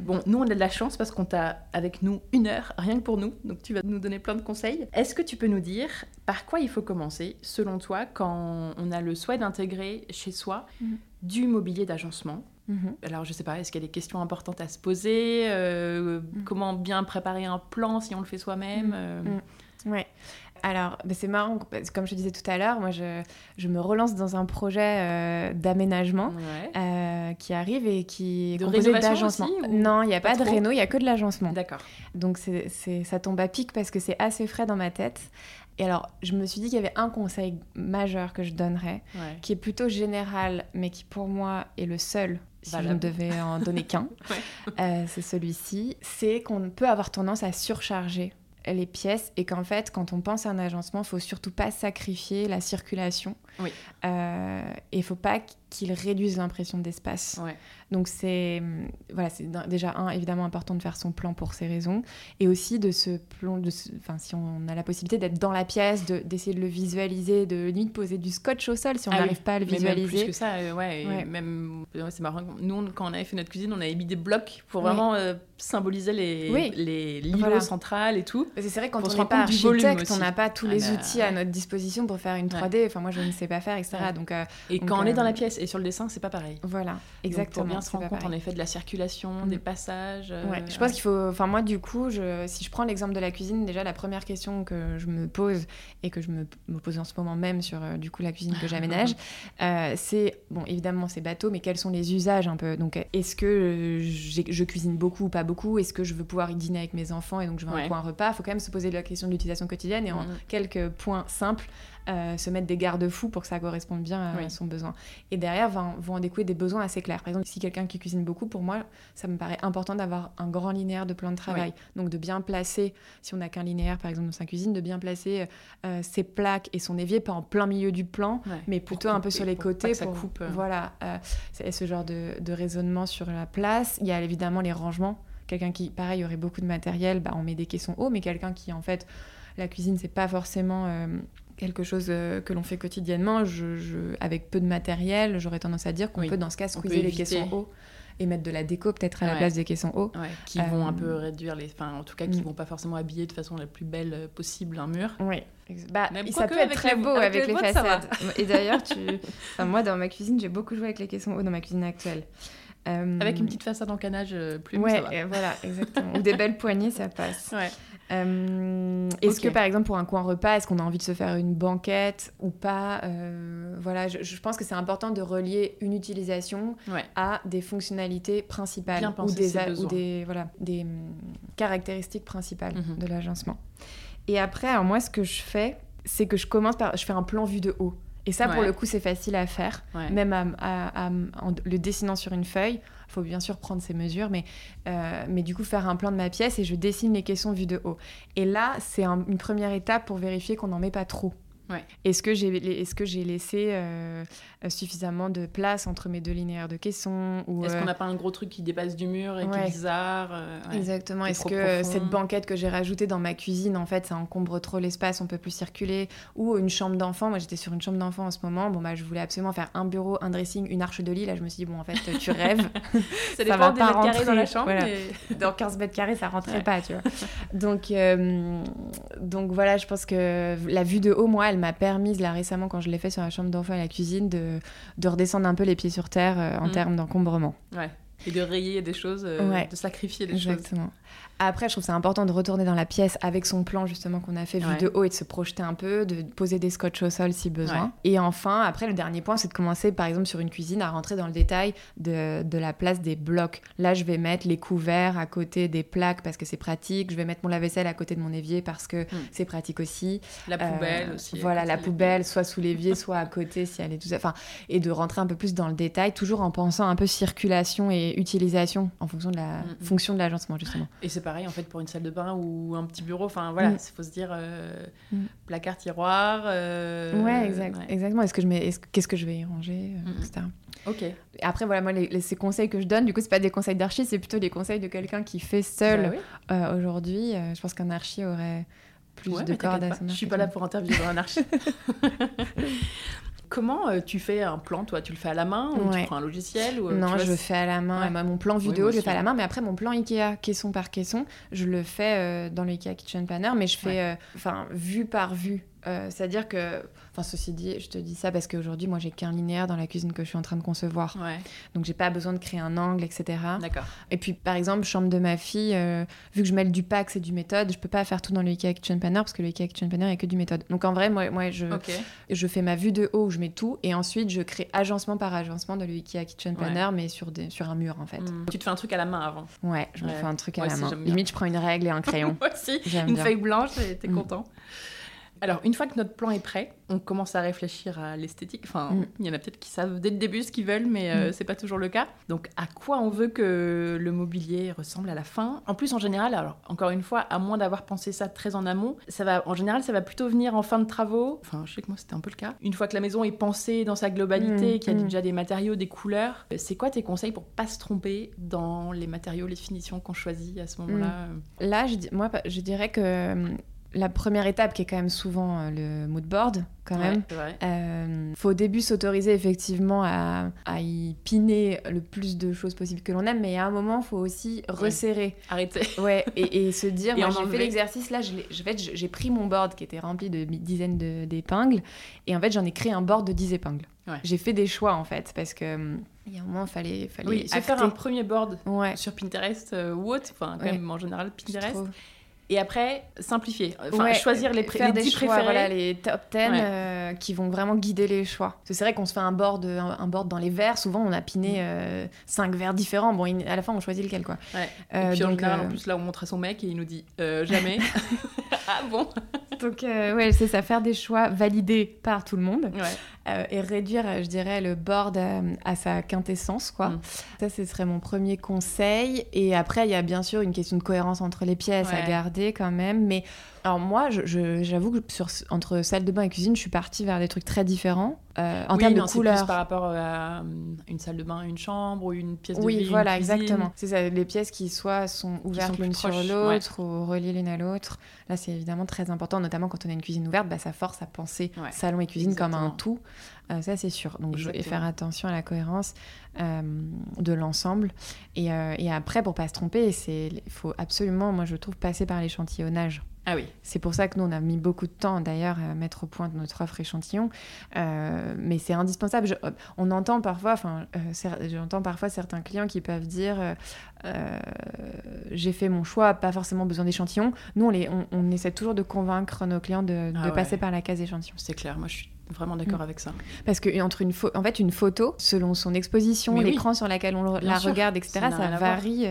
Bon, nous, on a de la chance parce qu'on t'a avec nous une heure, rien que pour nous. Donc, tu vas nous donner plein de conseils. Est-ce que tu peux nous dire par quoi il faut commencer, selon toi, quand on a le souhait d'intégrer chez soi mhm. du mobilier d'agencement? Mhm. Alors, je sais pas, est-ce qu'il y a des questions importantes à se poser euh. Comment bien préparer un plan si on le fait soi-même euh? Ouais. Alors, bah, c'est marrant, comme je te disais tout à l'heure, moi je, je, me relance dans un projet euh, d'aménagement euh, qui arrive et qui est de composé d'agencement. Non, il n'y a pas, de réno, il n'y a que de l'agencement. D'accord. Donc ça tombe à pic parce que c'est assez frais dans ma tête. Et alors, je me suis dit qu'il y avait un conseil majeur que je donnerais, qui est plutôt général, mais qui pour moi est le seul si je ne devais en donner qu'un, euh, c'est celui-ci, c'est qu'on peut avoir tendance à surcharger les pièces et qu'en fait, quand on pense à un agencement, il faut surtout pas sacrifier la circulation. Oui. Euh, et il faut pas qu'il réduise l'impression d'espace. Donc c'est voilà, c'est déjà un évidemment important de faire son plan pour ces raisons et aussi de se de enfin si on a la possibilité d'être dans la pièce, d'essayer de, le visualiser, de limite poser du scotch au sol si on ah n'arrive pas à le visualiser. Même plus que ça, euh, ouais, même c'est marrant. Nous quand on avait fait notre cuisine, on avait mis des blocs pour vraiment euh, symboliser les les l'îlot central et tout. C'est vrai quand on n'est pas architecte, on n'a pas tous ah les bah, outils à notre disposition pour faire une 3D. Enfin moi je ne sais pas faire, etc. Donc euh, et quand on est dans la pièce et sur le dessin, c'est pas pareil. Voilà, exactement se rendre compte en effet de la circulation, des mm. passages. Ouais, je pense qu'il faut. Enfin, moi, du coup, je... si je prends l'exemple de la cuisine, déjà, la première question que je me pose et que je me, me pose en ce moment même sur euh, du coup la cuisine que j'aménage, euh, c'est bon, évidemment, c'est bateau, mais quels sont les usages un peu? Donc, est-ce que je cuisine beaucoup ou pas beaucoup? Est-ce que je veux pouvoir y dîner avec mes enfants et donc je veux un repas? Il faut quand même se poser la question de l'utilisation quotidienne et en mm. quelques points simples. Euh, se mettre des garde-fous pour que ça corresponde bien à son besoin. Et derrière, vont, vont en découler des besoins assez clairs. Par exemple, si quelqu'un qui cuisine beaucoup, pour moi, ça me paraît important d'avoir un grand linéaire de plan de travail. Donc de bien placer, si on n'a qu'un linéaire, par exemple, dans sa cuisine, de bien placer euh, ses plaques et son évier, pas en plein milieu du plan, mais plutôt un peu sur les côtés. Pour, ça coupe. Euh. Voilà, c'est ce genre de, de raisonnement sur la place. Il y a évidemment les rangements. Quelqu'un qui, pareil, aurait beaucoup de matériel, bah, on met des caissons hauts, mais quelqu'un qui, en fait, la cuisine, c'est pas forcément quelque chose euh, que l'on fait quotidiennement, je, avec peu de matériel, j'aurais tendance à dire qu'on peut dans ce cas squeezer les caissons hauts et mettre de la déco peut-être à la place des caissons hauts. Qui vont un peu euh, réduire les... Enfin, en tout cas, qui ne mm. vont pas forcément habiller de façon la plus belle euh, possible un mur. Oui. Bah, ça peut être très beau avec, les, façades. Et d'ailleurs, tu... moi, dans ma cuisine, j'ai beaucoup joué avec les caissons hauts dans ma cuisine actuelle. Avec une petite façade en canage plume, ouais, ça va. voilà, exactement. Ou des belles poignées, ça passe. Ouais. Euh, est-ce que par exemple pour un coin repas, est-ce qu'on a envie de se faire une banquette ou pas euh, Voilà, je, pense que c'est important de relier une utilisation à des fonctionnalités principales ou des, ou des, voilà, des hum, caractéristiques principales mhm. de l'agencement. Et après, alors moi, ce que je fais, c'est que je commence par, je fais un plan vu de haut. Et ça, pour le coup, c'est facile à faire, même en le dessinant sur une feuille. Il faut bien sûr prendre ses mesures, mais, euh, mais du coup faire un plan de ma pièce et je dessine les caissons vues de haut. Et là, c'est une première étape pour vérifier qu'on n'en met pas trop. Est-ce que j'ai est-ce que j'ai laissé euh, suffisamment de place entre mes deux linéaires de caissons ou Est-ce qu'on n'a euh, pas un gros truc qui dépasse du mur et qui est bizarre euh, Exactement. Est-ce que cette banquette que j'ai rajoutée dans ma cuisine, en fait, ça encombre trop l'espace, on peut plus circuler Ou une chambre d'enfant. Moi, j'étais sur une chambre d'enfant en ce moment. Bon, bah, je voulais absolument faire un bureau, un dressing, une arche de lit. Là, je me suis dit, bon, en fait, tu rêves. ça, dépend va des mètres carrés dans la chambre. Dans 15 mètres carrés, ça rentrait pas, tu vois. Donc, donc voilà, je pense que la vue de haut, moi, elle m'a permis, là récemment, quand je l'ai fait sur la chambre d'enfant et la cuisine, de, de redescendre un peu les pieds sur terre euh, en mm. termes d'encombrement. Ouais. Et de rayer des choses, euh, de sacrifier des choses. Exactement. Après, je trouve c'est important de retourner dans la pièce avec son plan justement qu'on a fait vu de haut et de se projeter un peu, de poser des scotch au sol si besoin. Et enfin, après, le dernier point, c'est de commencer par exemple sur une cuisine à rentrer dans le détail de, de, la place des blocs. Là, je vais mettre les couverts à côté des plaques parce que c'est pratique. Je vais mettre mon lave-vaisselle à côté de mon évier parce que hmm. c'est pratique aussi. La poubelle euh, aussi. Voilà, la poubelle, soit sous l'évier, soit à côté si elle est tout ça. Enfin, et de rentrer un peu plus dans le détail, toujours en pensant un peu circulation et utilisation en fonction de la mm, mm. fonction de l'agencement justement. Et c'est pareil en fait pour une salle de bain ou un petit bureau. Enfin voilà, il mm. faut se dire placard, tiroir. Ouais, exact, exactement. Est-ce que je mets, qu'est-ce que je vais y ranger, etc. Ok. Après, voilà, moi, les, ces conseils que je donne, du coup, c'est pas des conseils d'archi, c'est plutôt des conseils de quelqu'un qui fait seul bah aujourd'hui. je pense qu'un archi aurait plus de cordes à Je suis pas là pour interviewer un archi. Comment euh, tu fais un plan, toi? Tu le fais à la main ou tu prends un logiciel ou, euh, Non, je le fais à la main. Mon plan vidéo, je le fais à la main. Mais après, mon plan Ikea, caisson par caisson, je le fais euh, dans le Ikea Kitchen Planner. Mais je fais, enfin, vue par vue. Euh, c'est-à-dire que, enfin, ceci dit, je te dis ça parce qu'aujourd'hui, moi, j'ai qu'un linéaire dans la cuisine que je suis en train de concevoir. Ouais. Donc, j'ai pas besoin de créer un angle, etc. D'accord. Et puis, par exemple, chambre de ma fille, euh, vu que je mêle du pack, c'est du méthode, je peux pas faire tout dans le Ikea Kitchen Planner parce que le Ikea Kitchen Planner, il a que du méthode. Donc, en vrai, moi, moi je, je fais ma vue de haut où je mets tout et ensuite, je crée agencement par agencement dans le Ikea Kitchen Planner, mais sur, des, sur un mur, en fait. Hmm. Tu te fais un truc à la main avant Ouais, je me fais un truc à la main. Limite, je prends une règle et un crayon. moi aussi. Une feuille blanche et t'es mm. content. Alors, une fois que notre plan est prêt, on commence à réfléchir à l'esthétique. Enfin, mm. il y en a peut-être qui savent dès le début ce qu'ils veulent, mais euh, mm. c'est pas toujours le cas. Donc, à quoi on veut que le mobilier ressemble à la fin? En plus, en général, alors encore une fois, à moins d'avoir pensé ça très en amont, ça va, en général, ça va plutôt venir en fin de travaux. Enfin, je sais que moi, c'était un peu le cas. Une fois que la maison est pensée dans sa globalité, mm. qu'il y a déjà des matériaux, des couleurs, euh, c'est quoi tes conseils pour pas se tromper dans les matériaux, les finitions qu'on choisit à ce moment-là? Là, je, moi, je dirais que la première étape qui est quand même souvent euh, le mood board quand même. Il euh, faut au début s'autoriser effectivement à, y piner le plus de choses possibles que l'on aime, mais à un moment, il faut aussi resserrer. Arrêter. Ouais, et, se dire, moi j'ai fait l'exercice là, j'ai pris mon board qui était rempli de dizaines d'épingles, et en fait j'en ai créé un board de 10 épingles. J'ai fait des choix en fait, parce que hum, il y a un moment, il fallait, fallait oui, se faire un premier board sur Pinterest euh, ou autre, enfin quand même en général Pinterest. Et après, simplifier. Enfin, choisir les, les 10 préférés. voilà, les top 10 euh, qui vont vraiment guider les choix. C'est vrai qu'on se fait un board, un, board dans les verres. Souvent, on a piné 5 mm. euh, verres différents. Bon, à la fin, on choisit lequel, quoi. Ouais. et puis, en général, en plus, là, on montre à son mec et il nous dit jamais. ah bon Donc, ouais, c'est ça, faire des choix validés par tout le monde. Et réduire, je dirais, le board à, sa quintessence, quoi. Mm. Ça, ce serait mon premier conseil. Et après, il y a bien sûr une question de cohérence entre les pièces à garder quand même. Mais alors moi, j'avoue que sur, entre salle de bain et cuisine, je suis partie vers des trucs très différents. Euh, en termes de couleurs. par rapport à euh, une salle de bain, une chambre ou une pièce de oui, vie. Oui, voilà, exactement. C'est ça, les pièces qui soit sont ouvertes l'une sur l'autre ou reliées l'une à l'autre. Là, c'est évidemment très important, notamment quand on a une cuisine ouverte, bah, ça force à penser salon et cuisine comme un tout. Euh, ça, c'est sûr. Donc, je vais faire attention à la cohérence de l'ensemble. Et, et, après, pour pas se tromper, il faut absolument, moi, je trouve, passer par l'échantillonnage. Ah oui. C'est pour ça que nous, on a mis beaucoup de temps d'ailleurs à mettre au point notre offre échantillon. Euh, mais c'est indispensable. Euh, on entend parfois, enfin, euh, j'entends parfois certains clients qui peuvent dire j'ai fait mon choix, pas forcément besoin d'échantillon. Nous, on, les, on, essaie toujours de convaincre nos clients de, ah passer par la case échantillon. C'est clair, moi je suis vraiment d'accord mm. avec ça. Parce que entre une, en fait, une photo, selon son exposition, l'écran sur lequel on la regarde, etc., ça, varie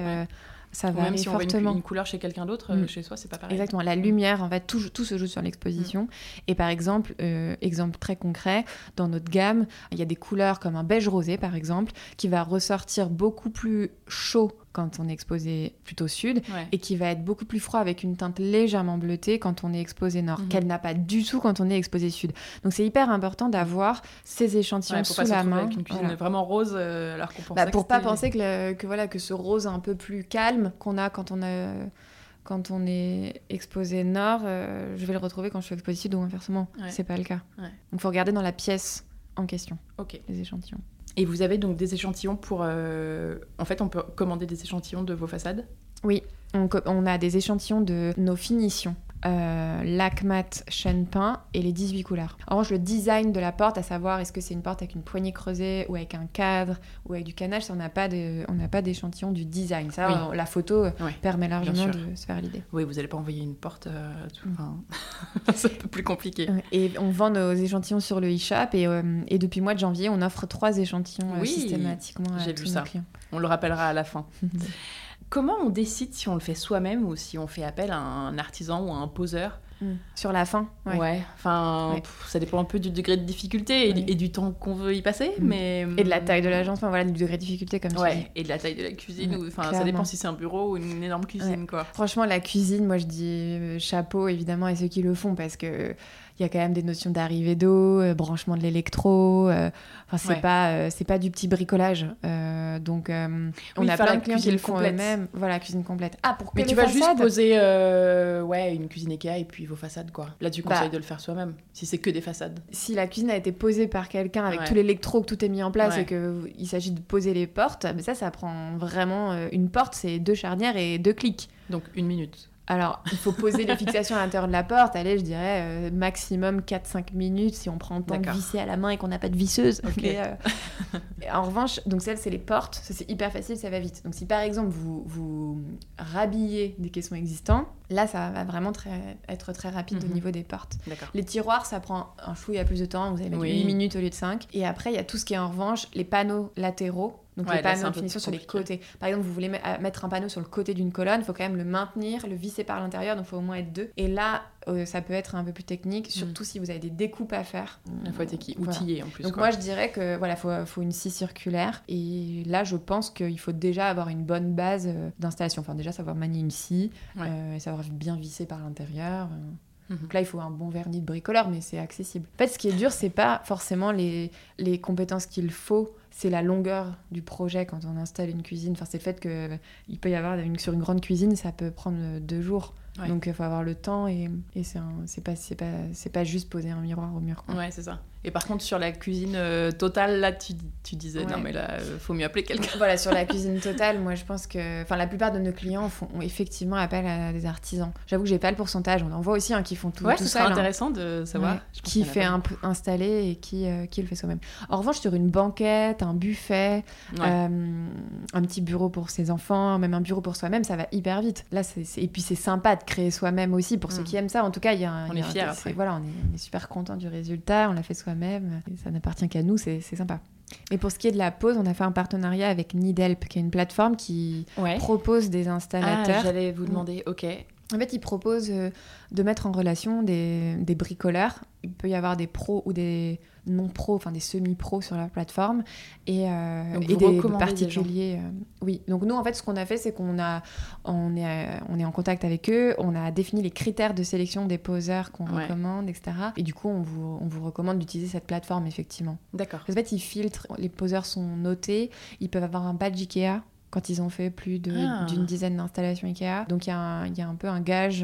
ça va même si on fortement. une, couleur chez quelqu'un d'autre, euh, mm. chez soi, c'est pas pareil. Exactement. La lumière, en fait, tout, tout se joue sur l'exposition. Mm. Et par exemple, euh, exemple très concret, dans notre gamme, il y a des couleurs comme un beige rosé, par exemple, qui va ressortir beaucoup plus chaud quand on est exposé plutôt sud et qui va être beaucoup plus froid avec une teinte légèrement bleutée quand on est exposé nord, mhm. qu'elle n'a pas du tout quand on est exposé sud. Donc c'est hyper important d'avoir ces échantillons sous la main. Avec une cuisine vraiment rose euh, alors qu'on bah, Pour pas penser que, que, voilà, que ce rose un peu plus calme qu'on a quand on a quand on est exposé nord, euh, je vais le retrouver quand je suis exposé sud ou inversement. C'est pas le cas. Donc il faut regarder dans la pièce en question. Ok. Les échantillons. Et vous avez donc des échantillons pour... Euh, en fait, on peut commander des échantillons de vos façades? Oui, on, on a des échantillons de nos finitions euh, lac mat chêne peint et les 18 couleurs. En revanche, le design de la porte, à savoir est-ce que c'est une porte avec une poignée creusée ou avec un cadre ou avec du canage, ça, on n'a pas d'échantillon du design. Ça, la photo permet largement de se faire l'idée. Oui, vous n'allez pas envoyer une porte, euh, mm. c'est un peu plus compliqué. Et on vend nos échantillons sur le e-shop et, euh, et, depuis le mois de janvier, on offre trois échantillons euh, systématiquement à tous nos clients. On le rappellera à la fin. Comment on décide si on le fait soi-même ou si on fait appel à un artisan ou à un poseur Mm. Sur la fin Ouais, enfin, ça dépend un peu du degré de difficulté et, du temps qu'on veut y passer. Mm. mais Et de la taille de l'agence, enfin, voilà, du degré de difficulté, comme dis. Et de la taille de la cuisine, enfin, ça dépend si c'est un bureau ou une énorme cuisine, quoi. Franchement, la cuisine, moi je dis euh, chapeau évidemment à ceux qui le font parce que il y a quand même des notions d'arrivée d'eau, euh, branchement de l'électro. Euh, enfin, c'est pas, euh, c'est pas du petit bricolage. donc, on a plein de clients qui le font eux-mêmes. Voilà, cuisine complète. Ah, pour Mais tu vas juste poser ouais, une cuisine Ikea et puis vos façades, quoi. Là, tu conseilles bah. de le faire soi-même, si c'est que des façades. Si la cuisine a été posée par quelqu'un avec tout l'électro, que tout est mis en place et qu'il s'agit de poser les portes, mais ça, ça prend vraiment une porte, c'est deux charnières et deux clics. Donc, une minute. Alors, il faut poser les fixations à l'intérieur de la porte. Allez, je dirais euh, maximum 4-5 minutes si on prend le temps de visser à la main et qu'on n'a pas de visseuse. Euh, en revanche, donc celle, c'est les portes. Ça, c'est hyper facile, ça va vite. Donc, si par exemple, vous, vous rhabillez des caissons existants, là, ça va vraiment très, être très rapide au mhm. niveau des portes. Les tiroirs, ça prend un chouïa plus de temps. Vous allez mettre 8 minutes au lieu de 5. Et après, il y a tout ce qui est en revanche les panneaux latéraux donc les panneaux de finition sur les côtés. Par exemple, vous voulez mettre un panneau sur le côté d'une colonne, il faut quand même le maintenir, le visser par l'intérieur, donc il faut au moins être deux. Et là, euh, ça peut être un peu plus technique, mm. surtout si vous avez des découpes à faire. Il faut être outillé en plus. Donc moi, je dirais que voilà, faut, faut une scie circulaire. Et là, je pense qu'il faut déjà avoir une bonne base euh, d'installation. Enfin, déjà savoir manier une scie, euh, et savoir bien visser par l'intérieur. Mhm. Donc là, il faut un bon vernis de bricoleur, mais c'est accessible. En fait, ce qui est dur, c'est pas forcément les, les compétences qu'il faut, c'est la longueur du projet quand on installe une cuisine. Enfin, c'est le fait qu'il peut y avoir sur une grande cuisine, ça peut prendre deux jours. Donc il faut avoir le temps et, et c'est pas, pas, pas juste poser un miroir au mur. Quoi. Ouais, c'est ça. Et par contre, sur la cuisine euh, totale, là, tu, tu disais, non, mais là, euh, faut mieux appeler quelqu'un. Voilà, sur la cuisine totale, moi, je pense que. Enfin, la plupart de nos clients font effectivement appel à des artisans. J'avoue que j'ai pas le pourcentage. On en voit aussi hein, qui font tout, ouais, tout seul. Hein. intéressant de savoir. Qui fait un installer et qui, euh, qui le fait soi-même. En revanche, sur une banquette, un buffet, un petit bureau pour ses enfants, même un bureau pour soi-même, ça va hyper vite. Là, c'est et puis c'est sympa de créer soi-même aussi pour ceux mm. qui aiment ça. En tout cas, il y a On est fiers. Voilà, on est, on est super content du résultat. On l'a fait soi-même. Ça n'appartient qu'à nous, c'est sympa. Et pour ce qui est de la pose, on a fait un partenariat avec Needhelp, qui est une plateforme qui propose des installateurs. Ah, j'allais vous demander, ok. En fait, ils proposent euh, de mettre en relation des, des bricoleurs. Il peut y avoir des pros ou des non-pros, enfin des semi-pros sur la plateforme et, euh, et des particuliers. Euh, oui, donc nous en fait ce qu'on a fait c'est qu'on a, on est, euh, on est en contact avec eux, on a défini les critères de sélection des poseurs qu'on recommande, etc. Et du coup on vous, on vous recommande d'utiliser cette plateforme effectivement. D'accord. En fait ils filtrent, les poseurs sont notés, ils peuvent avoir un badge Ikea quand ils ont fait plus ah. d'une dizaine d'installations Ikea. Donc il y, y, a un peu un gage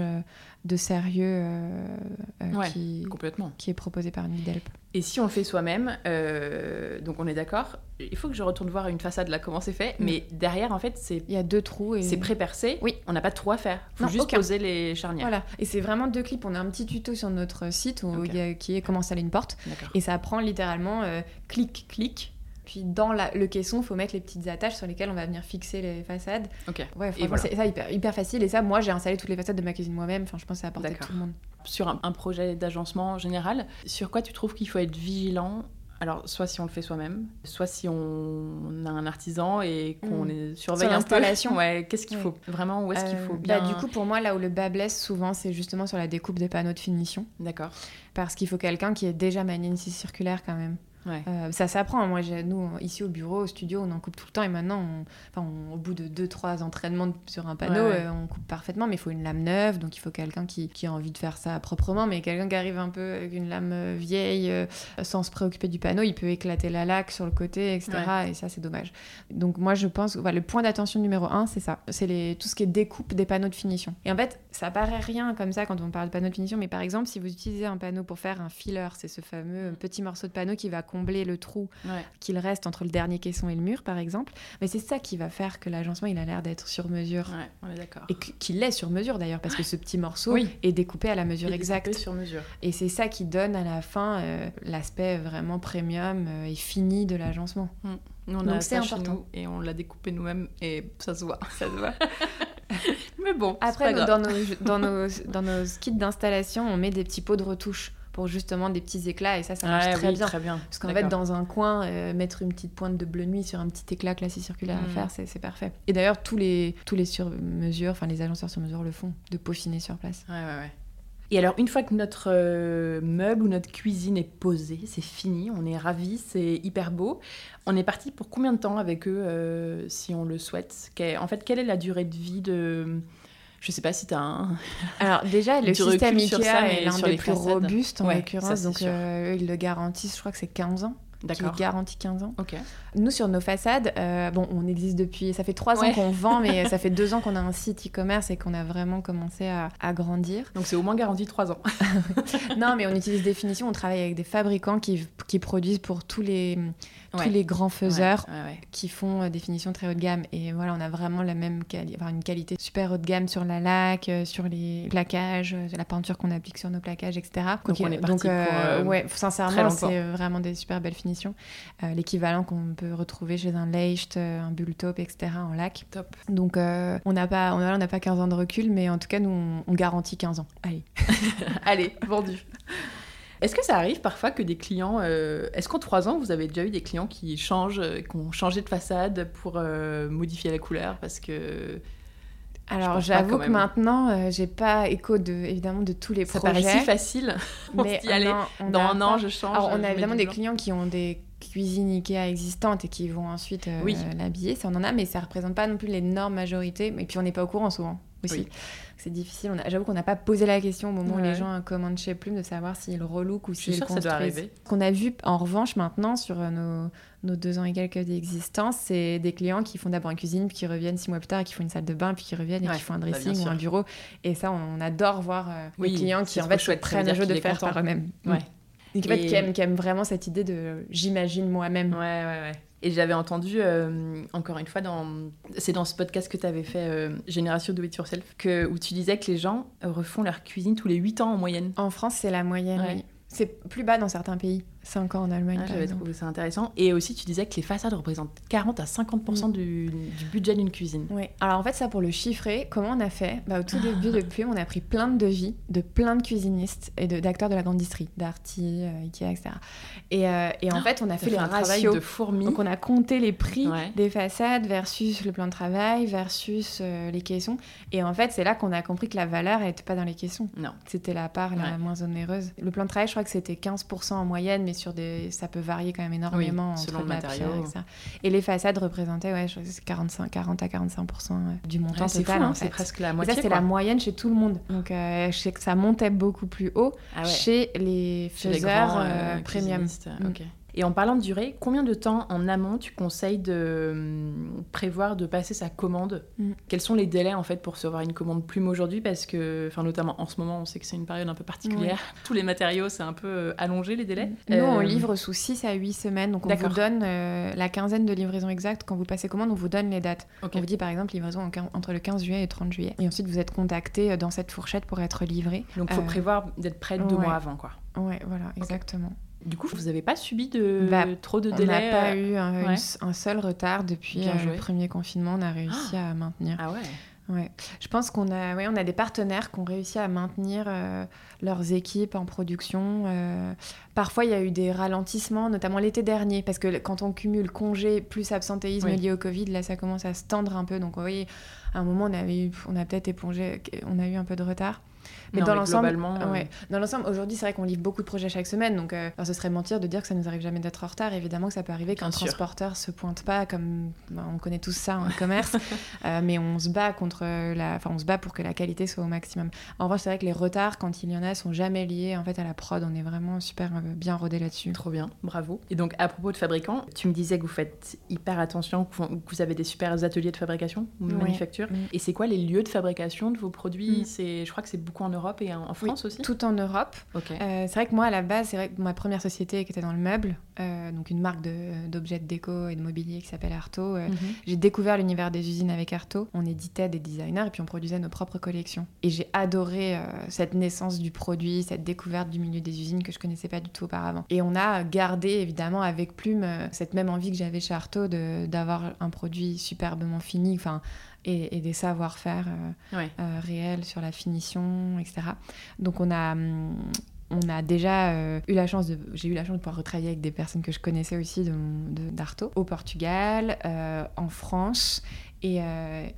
de sérieux euh, euh, qui, complètement. qui est proposé par Nidelp. Et si on le fait soi-même, euh, donc on est d'accord, il faut que je retourne voir une façade là comment c'est fait, mm. mais derrière en fait c'est il y a deux trous et c'est pré-percé. Oui, on n'a pas de trou à faire. Il faut juste poser les charnières. Voilà. Et c'est vraiment deux clips. On a un petit tuto sur notre site où il y a, qui est comment installer une porte. Et ça prend littéralement clic clic puis dans le caisson, il faut mettre les petites attaches sur lesquelles on va venir fixer les façades. Ok. Ouais, c'est ça hyper, hyper facile. Et ça, moi, j'ai installé toutes les façades de ma cuisine moi-même. Enfin, je pense que ça a apporté tout le monde. Sur un, projet d'agencement général, sur quoi tu trouves qu'il faut être vigilant? Alors, soit si on le fait soi-même, soit si on a un artisan et qu'on mm. est surveille l'installation. Ouais, qu'est-ce qu'il faut vraiment Où est-ce qu'il faut euh, bien bah, Du coup, pour moi, là où le bas blesse souvent, c'est justement sur la découpe des panneaux de finition. D'accord. Parce qu'il faut quelqu'un qui ait déjà manié une scie circulaire quand même. Euh, ça s'apprend. Moi, nous, ici au bureau, au studio, on en coupe tout le temps. Et maintenant, enfin, au bout de 2-3 entraînements sur un panneau, euh, on coupe parfaitement. Mais il faut une lame neuve. Donc, il faut quelqu'un qui, qui, a envie de faire ça proprement. Mais quelqu'un qui arrive un peu avec une lame euh, vieille, sans se préoccuper du panneau, il peut éclater la laque sur le côté, etc. Et ça, c'est dommage. Donc, moi, je pense que le point d'attention numéro un, c'est ça. C'est tout ce qui est découpe des panneaux de finition. Et en fait, ça paraît rien comme ça quand on parle de panneaux de finition. Mais par exemple, si vous utilisez un panneau pour faire un filler, c'est ce fameux petit morceau de panneau qui va combler le trou qu'il reste entre le dernier caisson et le mur, par exemple. Mais c'est ça qui va faire que l'agencement, il a l'air d'être sur mesure. on est d'accord. Et qu'il est sur mesure d'ailleurs, parce que ce petit morceau est découpé à la mesure exacte. sur mesure. Et c'est ça qui donne à la fin euh, l'aspect vraiment premium euh, et fini de l'agencement. Mm. On a c'est important. et on l'a découpé nous-mêmes et ça se voit. Ça se voit. Mais bon. Après, dans, nos, dans, nos, dans nos kits d'installation, on met des petits pots de retouche pour justement des petits éclats et ça ça marche très, bien. très, bien. parce qu'en fait dans un coin euh, mettre une petite pointe de bleu nuit sur un petit éclat classé circulaire à mm. faire c'est parfait et d'ailleurs tous les tous les sur mesure enfin les agenceurs sur mesure le font de peaufiner sur place ouais ouais ouais Et alors, une fois que notre euh, meuble ou notre cuisine est posée, c'est fini, on est ravis, c'est hyper beau. On est parti pour combien de temps avec eux, euh, si on le souhaite? En fait, quelle est la durée de vie de je sais pas si tu as un. Alors, déjà, le système IKEA est l'un des plus robustes en l'occurrence. Donc, euh, ils le garantissent, je crois que c'est 15 ans. D'accord. Qui garantit 15 ans. Ok. Nous, sur nos façades, euh, bon, on existe depuis. Ça fait 3 ans qu'on vend, mais ça fait 2 ans qu'on a un site e-commerce et qu'on a vraiment commencé à, à grandir. Donc, c'est au moins garanti 3 ans. non, mais on utilise des finitions. On travaille avec des fabricants qui, qui produisent pour tous les tous les grands faiseurs qui font euh, des finitions très haut de gamme. Et voilà, on a vraiment la même une qualité super haut de gamme sur la laque, euh, sur les plaquages, euh, la peinture qu'on applique sur nos plaquages, etc. Donc, on est parti pour, ouais, sincèrement, c'est vraiment des super belles finitions. L'équivalent qu'on peut retrouver chez un Leicht, un Bulltop, etc. en lac. Top. Donc on n'a pas, on n'a pas 15 ans de recul, mais en tout cas, nous, on, on garantit 15 ans. Allez. Allez, vendu. Est-ce que ça arrive parfois que des clients. Euh, est-ce qu'en trois ans, vous avez déjà eu des clients qui changent, euh, qui ont changé de façade pour euh, modifier la couleur Parce que. Alors j'avoue que maintenant, j'ai pas écho de, évidemment de tous les ça projets. Ça paraît si facile. mais allez, dans un an, je change. Alors on a évidemment des clients qui ont des cuisines Ikea existantes et qui vont ensuite l'habiller, ça on en a, mais ça représente pas non plus l'énorme majorité. Et puis on n'est pas au courant souvent aussi. C'est difficile. J'avoue qu'on n'a pas posé la question au moment où les gens commandent chez Plume de savoir s'ils relook ou s'ils construisent. Ça doit arriver. Ce qu'on a vu en revanche maintenant sur euh, nos, nos deux ans et quelques d'existence, c'est des clients qui font d'abord une cuisine, puis qui reviennent six mois plus tard et qui font une salle de bain, puis qui reviennent et qui font un bah, dressing ou un bureau. Et ça, on, adore voir euh, les clients qui en fait prennent le jeu de faire par eux-mêmes. Ouais. Et qui, aiment, vraiment cette idée de j'imagine moi-même. Ouais, ouais, ouais. Et j'avais entendu, euh, encore une fois, dans, c'est dans ce podcast que tu avais fait, euh, Génération Do It Yourself, que, où tu disais que les gens refont leur cuisine tous les 8 ans en moyenne. En France, c'est la moyenne, oui. C'est plus bas dans certains pays. C'est encore en Allemagne. Ah, J'avais trouvé ça intéressant. Et aussi, tu disais que les façades représentent 40 à 50% mm. du, budget d'une cuisine. Oui. Alors en fait, ça pour le chiffrer, comment on a fait? Bah, Au tout début de Plume, on a pris plein de devis de plein de cuisinistes et d'acteurs de, la grande industrie, Darty, euh, Ikea, etc. Et, euh, et en fait, on a fait les un ratios. de fourmis. Donc on a compté les prix des façades versus le plan de travail versus euh, les caissons. Et en fait, c'est là qu'on a compris que la valeur n'était pas dans les caissons. Non. C'était la part la moins onéreuse. Le plan de travail, je crois que c'était 15% en moyenne, mais sur des, ça peut varier quand même énormément selon le matériau. Et les façades représentaient, ouais, je 45, 40 à 45% euh, du montant total. Hein, c'est presque la moitié. ça, c'est la moyenne chez tout le monde. Donc, euh, je sais que ça montait beaucoup plus haut ah chez les faiseurs euh, premium. Et en parlant de durée, combien de temps en amont tu conseilles de hum, prévoir de passer sa commande? Mm. Quels sont les délais en fait pour recevoir une commande plume aujourd'hui? Parce que, enfin notamment en ce moment, on sait que c'est une période un peu particulière. Tous les matériaux, c'est un peu euh, allongé les délais? Nous, on euh, livre sous 6 à 8 semaines. Donc on vous donne euh, la quinzaine de livraisons exactes. Quand vous passez commande, on vous donne les dates. On vous dit par exemple livraison entre le 15 juillet et 30 juillet. Et ensuite, vous êtes contacté dans cette fourchette pour être livré. Donc il faut prévoir d'être prêt deux mois avant quoi. Ouais, voilà, exactement. Du coup, vous n'avez pas subi de bah, trop de délais On n'a pas eu un, seul retard depuis euh, le premier confinement. On a réussi à maintenir. Ah ouais. Ouais. Je pense qu'on a, ouais, on a des partenaires qui ont réussi à maintenir euh, leurs équipes en production. Euh. parfois, il y a eu des ralentissements, notamment l'été dernier, parce que quand on cumule congé plus absentéisme lié au Covid, là, ça commence à se tendre un peu. Donc, vous voyez, à un moment, on, avait on a peut-être épongé, on a eu un peu de retard. Mais dans l'ensemble, ouais. Euh, dans l'ensemble, aujourd'hui, c'est vrai qu'on livre beaucoup de projets chaque semaine, donc euh, ce serait mentir de dire que ça nous arrive jamais d'être en retard. Évidemment que ça peut arriver qu'un transporteur se pointe pas, comme bah, on connaît tous ça en commerce, euh, mais on se bat contre la, enfin, on se bat pour que la qualité soit au maximum. En revanche, c'est vrai que les retards, quand il y en a, sont jamais liés en fait à la prod. On est vraiment super bien rodé là-dessus. Trop bien, bravo. Et donc, à propos de fabricants, tu me disais que vous faites hyper attention, que vous avez des super ateliers de fabrication ou de manufacture. Mm. Et c'est quoi les lieux de fabrication de vos produits? Mm. C'est, je crois que c'est beaucoup en Europe et en, France aussi? Tout en Europe. Euh, c'est vrai que moi, à la base, c'est vrai que ma première société qui était dans le meuble, euh, donc une marque d'objets de, déco et de mobilier qui s'appelle Arto, euh, mhm. j'ai découvert l'univers des usines avec Arto. On éditait des designers et puis on produisait nos propres collections. Et j'ai adoré cette naissance du produit, cette découverte du milieu des usines que je connaissais pas du tout auparavant. Et on a gardé évidemment avec Plume cette même envie que j'avais chez Arto d'avoir un produit superbement fini. Enfin, et, des savoir-faire euh, euh, réels sur la finition, etc. Donc on a, hum, on a déjà euh, eu la chance de j'ai eu la chance de pouvoir retravailler avec des personnes que je connaissais aussi de, d'Arto au Portugal en France Et,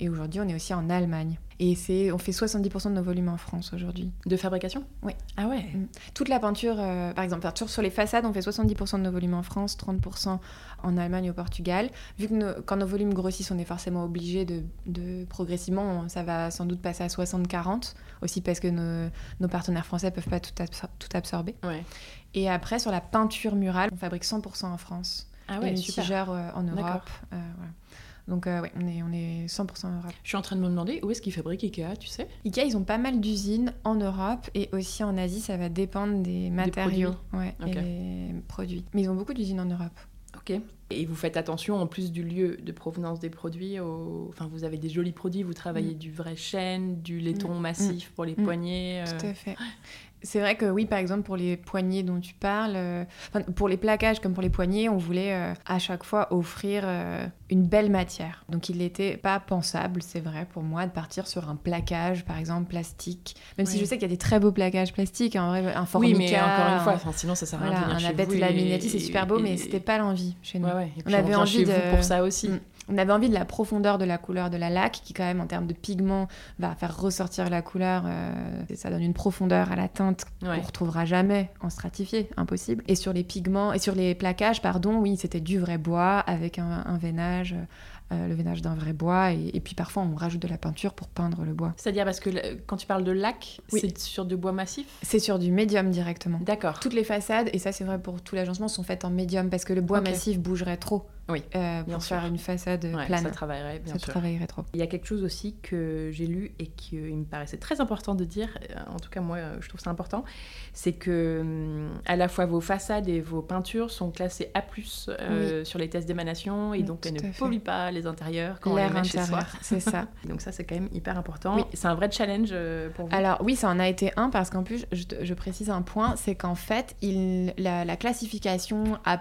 et aujourd'hui, on est aussi en Allemagne. Et c'est, on fait 70% de nos volumes en France aujourd'hui. De fabrication? Oui. Ah ouais mm. Toute la peinture, par exemple, peinture sur les façades, on fait 70% de nos volumes en France, 30% en Allemagne au Portugal. Vu que quand nos volumes grossissent, on est forcément obligé de, de, progressivement, ça va sans doute passer à 60-40, aussi parce que nos, nos partenaires français peuvent pas tout, tout absorber. Ouais. Et après, sur la peinture murale, on fabrique 100% en France. Ah ouais, et super. Euh, en Europe. Euh, voilà. Donc euh, on est, on est 100% en Europe. Je suis en train de me demander où est-ce qu'ils fabriquent Ikea, tu sais? Ikea, ils ont pas mal d'usines en Europe et aussi en Asie, ça va dépendre des matériaux ouais, et des produits. Mais ils ont beaucoup d'usines en Europe. Et vous faites attention, en plus du lieu de provenance des produits, enfin, vous avez des jolis produits, vous travaillez mm. du vrai chêne, du laiton mm. massif pour les mm. poignets. Tout à fait. C'est vrai que oui, par exemple, pour les poignées dont tu parles, euh, pour les plaquages comme pour les poignées, on voulait euh, à chaque fois offrir euh, une belle matière. Donc il n'était pas pensable, c'est vrai, pour moi, de partir sur un plaquage, par exemple, plastique. Même si je sais qu'il y a des très beaux plaquages plastiques, en vrai, un formica. Oui, mais encore une fois, sinon ça sert à rien de venir un abet de laminetti, c'est super beau, mais c'était pas l'envie chez nous. on avait envie de... pour ça aussi. Mm. On avait envie de la profondeur de la couleur de la laque, qui quand même en termes de pigment va faire ressortir la couleur. Euh, ça donne une profondeur à la teinte qu'on ne retrouvera jamais en stratifié, impossible. Et sur les pigments, et sur les plaquages, pardon, oui, c'était du vrai bois avec un, veinage. Euh, le veinage d'un vrai bois et, puis parfois on rajoute de la peinture pour peindre le bois. C'est-à-dire parce que quand tu parles de lac, c'est sur du bois massif? C'est sur du médium directement. D'accord. Toutes les façades, et ça c'est vrai pour tout l'agencement, sont faites en médium parce que le bois massif bougerait trop. Oui, euh, pour faire une façade plane. Ça travaillerait, bien ça travaillerait trop. Il y a quelque chose aussi que j'ai lu et qui me paraissait très important de dire, euh, en tout cas moi je trouve ça important, c'est que hum, à la fois vos façades et vos peintures sont classées A+, euh, sur les tests d'émanation et donc elles ne polluent pas les intérieurs quand on les met chez soi. C'est ça. donc ça c'est quand même hyper important. Oui. C'est un vrai challenge euh, pour vous? Alors oui, ça en a été un parce qu'en plus, je, précise un point, c'est qu'en fait, il, la, la classification A+,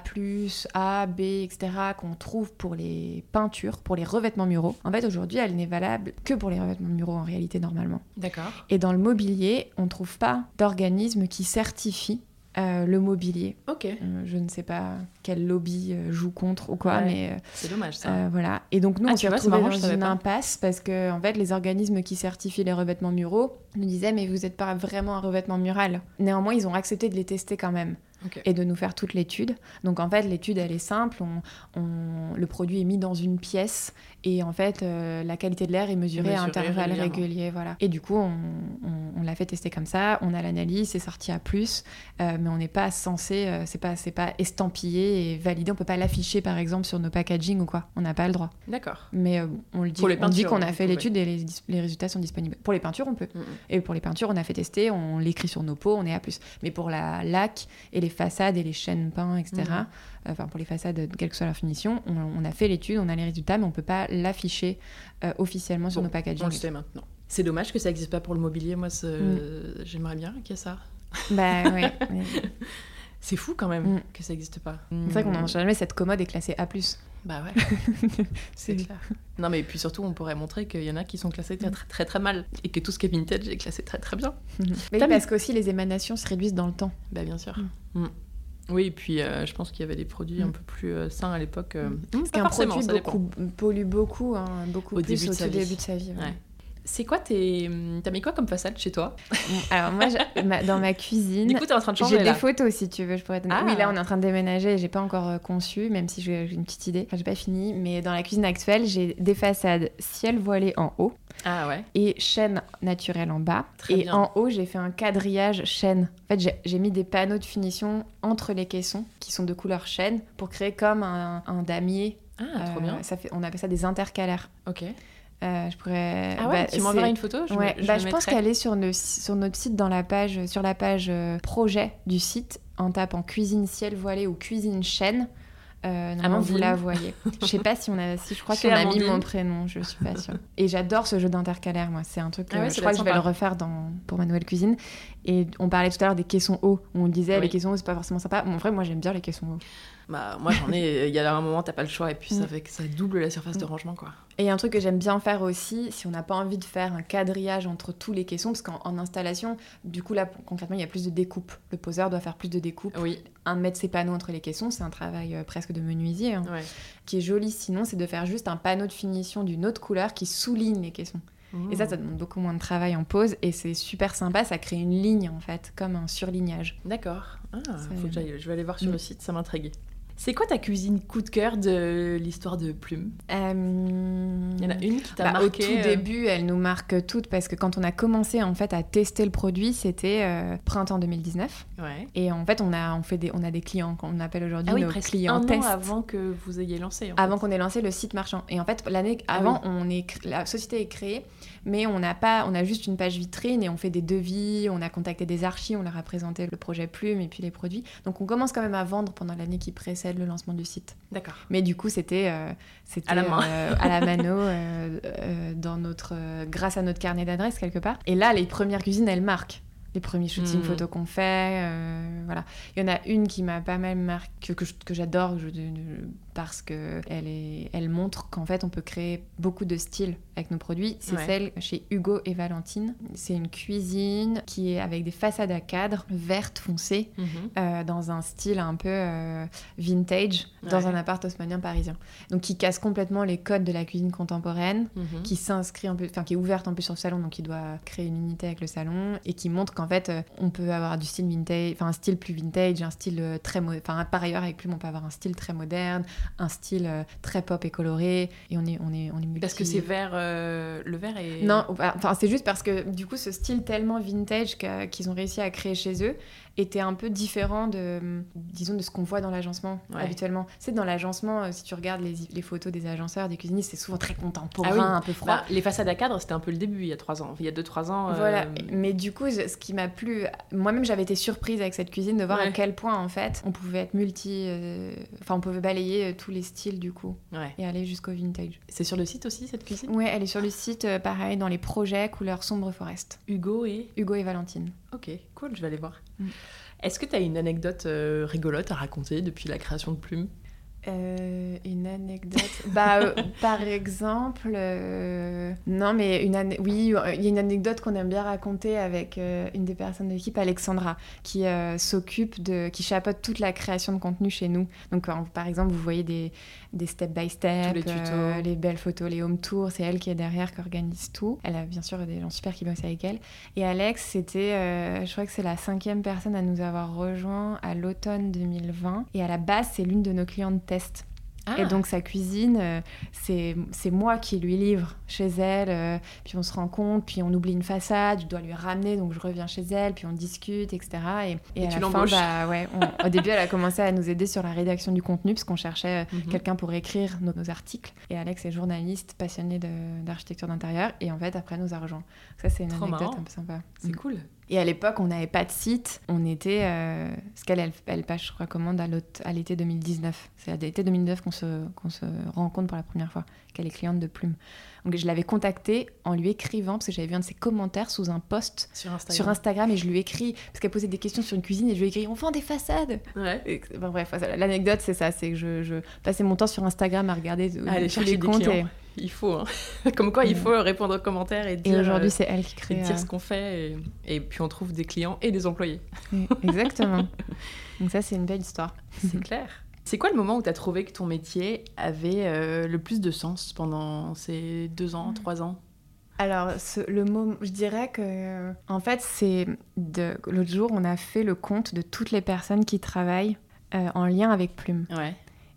A, B, etc., qu'on trouve pour les peintures, pour les revêtements muraux, en fait aujourd'hui elle n'est valable que pour les revêtements muraux en réalité normalement. D'accord. Et dans le mobilier, on ne trouve pas d'organisme qui certifie euh, le mobilier. Ok. Euh, je ne sais pas quel lobby euh, joue contre ou quoi, mais c'est dommage ça. voilà. Et donc nous, ah, on s'est retrouvés dans une impasse parce que en fait, les organismes qui certifient les revêtements muraux nous disaient mais vous n'êtes pas vraiment un revêtement mural. Néanmoins, ils ont accepté de les tester quand même et de nous faire toute l'étude. Donc en fait, l'étude, elle est simple. On, le produit est mis dans une pièce et en fait, euh, la qualité de l'air est mesurée, à intervalles réguliers. Voilà. Et du coup, on, on, l'a fait tester comme ça. On a l'analyse, c'est sorti à plus, euh, mais on n'est pas censé, euh, c'est pas, c'est pas estampillé et validé. On peut pas l'afficher par exemple sur nos packaging ou quoi. On n'a pas le droit. D'accord. Mais on le dit, on dit qu'on a fait l'étude et les, les, résultats sont disponibles. Pour les peintures, on peut. Et pour les peintures, on a fait tester, on l'écrit sur nos pots, on est à plus. Mais pour la laque et les façades et les chaînes peints, etc. Mhm. Euh, enfin pour les façades, quelle que soit la finition, on, a fait l'étude, on a les résultats, mais on peut pas l'afficher euh, officiellement sur nos packaging. On le sait maintenant. C'est dommage que ça n'existe pas pour le mobilier. Moi, mm. j'aimerais bien qu'il y ait ça. Bah oui. C'est fou quand même mm. que ça n'existe pas. C'est vrai qu'on n'en jamais cette commode est classée A+. Bah ouais. c'est clair. Non mais puis surtout on pourrait montrer qu'il y en a qui sont classés très très très, mal et que tout ce qui est vintage est classé très très bien. Mais parce qu'aussi les émanations se réduisent dans le temps. Bah bien sûr. Mm. Oui, et puis euh, je pense qu'il y avait des produits un peu plus euh, sains à l'époque. Euh, Parce qu'un produit beaucoup, pollue beaucoup, hein, beaucoup au plus début au début de sa vie. Ouais. C'est quoi tes. T'as mis quoi comme façade chez toi? Alors, moi, dans ma cuisine. Du coup, t'es en train de changer. J'ai des photos si tu veux, je pourrais te ah. Oui, là, on est en train de déménager et j'ai pas encore euh, conçu, même si j'ai une petite idée. Enfin, j'ai pas fini. Mais dans la cuisine actuelle, j'ai des façades ciel voilé en haut. Ah ouais. Et chêne naturelle en bas. et en haut, j'ai fait un quadrillage chêne. En fait, j'ai mis des panneaux de finition entre les caissons qui sont de couleur chêne pour créer comme un, damier. Ah, trop bien. Euh, ça fait, on appelle ça des intercalaires. Ok. Euh, je pourrais. Ah ouais, bah, tu m'enverras une photo je, ouais. je, bah, je pense qu'elle est sur, sur notre site dans la page, sur la page euh, projet du site en tapant cuisine ciel voilé ou cuisine chaîne. Euh, vous la voyez. je sais pas si on a, si je crois qu'on a mis mon prénom, je suis pas sûre. Et j'adore ce jeu d'intercalaire, moi. C'est un truc que ah je crois que je vais le refaire dans, pour ma nouvelle cuisine. Et on parlait tout à l'heure des caissons hauts, on disait les caissons hauts, c'est pas forcément sympa. en vrai, moi, j'aime bien les caissons hauts. Bah, moi, j'en ai. Il y a un moment, t'as pas le choix, et puis ça mm. fait que ça double la surface de mm. rangement, quoi. Et un truc que j'aime bien faire aussi, si on n'a pas envie de faire un quadrillage entre tous les caissons, parce qu'en installation, du coup là concrètement il y a plus de découpe. Le poseur doit faire plus de découpe. Oui. Un mettre ses panneaux entre les caissons, c'est un travail euh, presque de menuisier. Hein. Qui est joli sinon, c'est de faire juste un panneau de finition d'une autre couleur qui souligne les caissons. Et ça, ça demande beaucoup moins de travail en pause et c'est super sympa, ça crée une ligne en fait, comme un surlignage. D'accord. Ah, faut que je vais aller voir sur le mm. site, ça m'intrigue. C'est quoi ta cuisine coup de cœur de l'histoire de Plume? Euh, Il y en a une qui t'a bah, marqué Au tout euh début, elle nous marque toutes parce que quand on a commencé en fait à tester le produit, c'était euh, printemps 2019. Ouais. Et en fait, on a on fait des on a des clients qu'on appelle aujourd'hui ah oui, nos clients un an avant que vous ayez lancé. avant qu'on ait lancé le site marchand. Et en fait, l'année ah avant, on est la société est créée, mais on n'a pas on a juste une page vitrine et on fait des devis, on a contacté des archives, on leur a présenté le projet Plume et puis les produits. Donc on commence quand même à vendre pendant l'année qui précède le lancement du site. D'accord. Mais du coup, c'était euh, à la main, euh, à la mano, euh, dans notre, grâce à notre carnet d'adresses quelque part. Et là, les premières cuisines, elles marquent les premiers shootings hmm. photos qu'on fait. voilà. Il y en a une qui m'a pas mal marqué, que, que j'adore, parce qu'elle elle montre qu'en fait, on peut créer beaucoup de styles avec nos produits. C'est celle chez Hugo et Valentine. C'est une cuisine qui est avec des façades à cadre vertes foncées mhm. euh, dans un style un peu euh, vintage dans un appart haussmanien parisien. Donc qui casse complètement les codes de la cuisine contemporaine, mhm. qui s'inscrit un peu, enfin qui est ouverte un peu sur le salon, donc qui doit créer une unité avec le salon et qui montre qu'en fait euh, on peut avoir du style vintage, enfin un style plus vintage, un style très, enfin par ailleurs avec Plume on peut avoir un style très moderne, un style très pop et coloré et on est on est on est Parce que c'est vert euh, le verre est. Non, enfin, c'est juste parce que du coup, ce style tellement vintage qu'ils ont réussi à créer chez eux, était un peu différent de, disons, de ce qu'on voit dans l'agencement habituellement. C'est dans l'agencement, euh, si tu regardes les, les, photos des agenceurs, des cuisinistes, c'est souvent très contemporain, ah un peu froid. Bah, les façades à cadre, c'était un peu le début il y a trois ans, il y a deux trois ans. Euh, voilà, mais du coup, ce qui m'a plu, moi-même j'avais été surprise avec cette cuisine de voir à quel point en fait on pouvait être multi, euh, enfin on pouvait balayer tous les styles du coup et aller jusqu'au vintage. C'est sur le site aussi cette cuisine? Oui, elle est sur le site, pareil dans les projets couleur sombre forest. Hugo et Hugo et Valentine. Ok, cool, je vais aller voir. Mm. Est-ce que tu as une anecdote euh, rigolote à raconter depuis la création de Plume? Euh, une anecdote. bah, euh, par exemple, non, mais une oui, il y a une anecdote qu'on aime bien raconter avec une des personnes de l'équipe, Alexandra, qui s'occupe de, qui chapeaute toute la création de contenu chez nous. Donc, par exemple, vous voyez des, des step by step, les, les, belles photos, les home tours. C'est elle qui est derrière, qui organise tout. Elle a bien sûr des gens super qui bossent avec elle. Et Alex, c'était, je crois que c'est la cinquième personne à nous avoir rejoint à l'automne 2020. Et à la base, c'est l'une de nos clientes Et ah. donc sa cuisine, euh, c'est moi qui lui livre chez elle, euh, puis on se rend compte, puis on oublie une façade, je dois lui ramener, donc je reviens chez elle, puis on discute, etc. Et, et, à tu la fin, bah, ouais, au début, elle a commencé à nous aider sur la rédaction du contenu, parce qu'on cherchait euh, mhm. quelqu'un pour écrire nos, nos, articles. Et Alex est journaliste, passionné d'architecture d'intérieur, et en fait, après, nous a rejoint. Ça, c'est une anecdote un peu sympa. C'est mm. cool. Et à l'époque, on n'avait pas de site. On était. Euh, ce qu'elle, elle, elle passe, je recommande, à l'été 2019. C'est à l'été 2019 qu'on se, qu'on se rencontre pour la première fois, qu'elle est cliente de Plume. Donc je l'avais contactée en lui écrivant, parce que j'avais vu un de ses commentaires sous un post sur Instagram, sur Instagram et je lui ai écrit, parce qu'elle posait des questions sur une cuisine, et je lui ai écrit On vend des façades ouais. Bref, l'anecdote, c'est ça c'est que je, je, passais mon temps sur Instagram à regarder tous les comptes. Il faut, hein. comme quoi il mm. faut répondre aux commentaires et dire. Et aujourd'hui, euh, c'est elle qui crée. dire euh, ce qu'on fait et, et, puis on trouve des clients et des employés. Exactement. Donc ça, c'est une belle histoire. C'est clair. C'est quoi le moment où tu as trouvé que ton métier avait euh, le plus de sens pendant ces deux ans, trois ans? Alors, le moment, je dirais que, en fait, c'est l'autre jour, on a fait le compte de toutes les personnes qui travaillent en lien avec Plume. Ouais.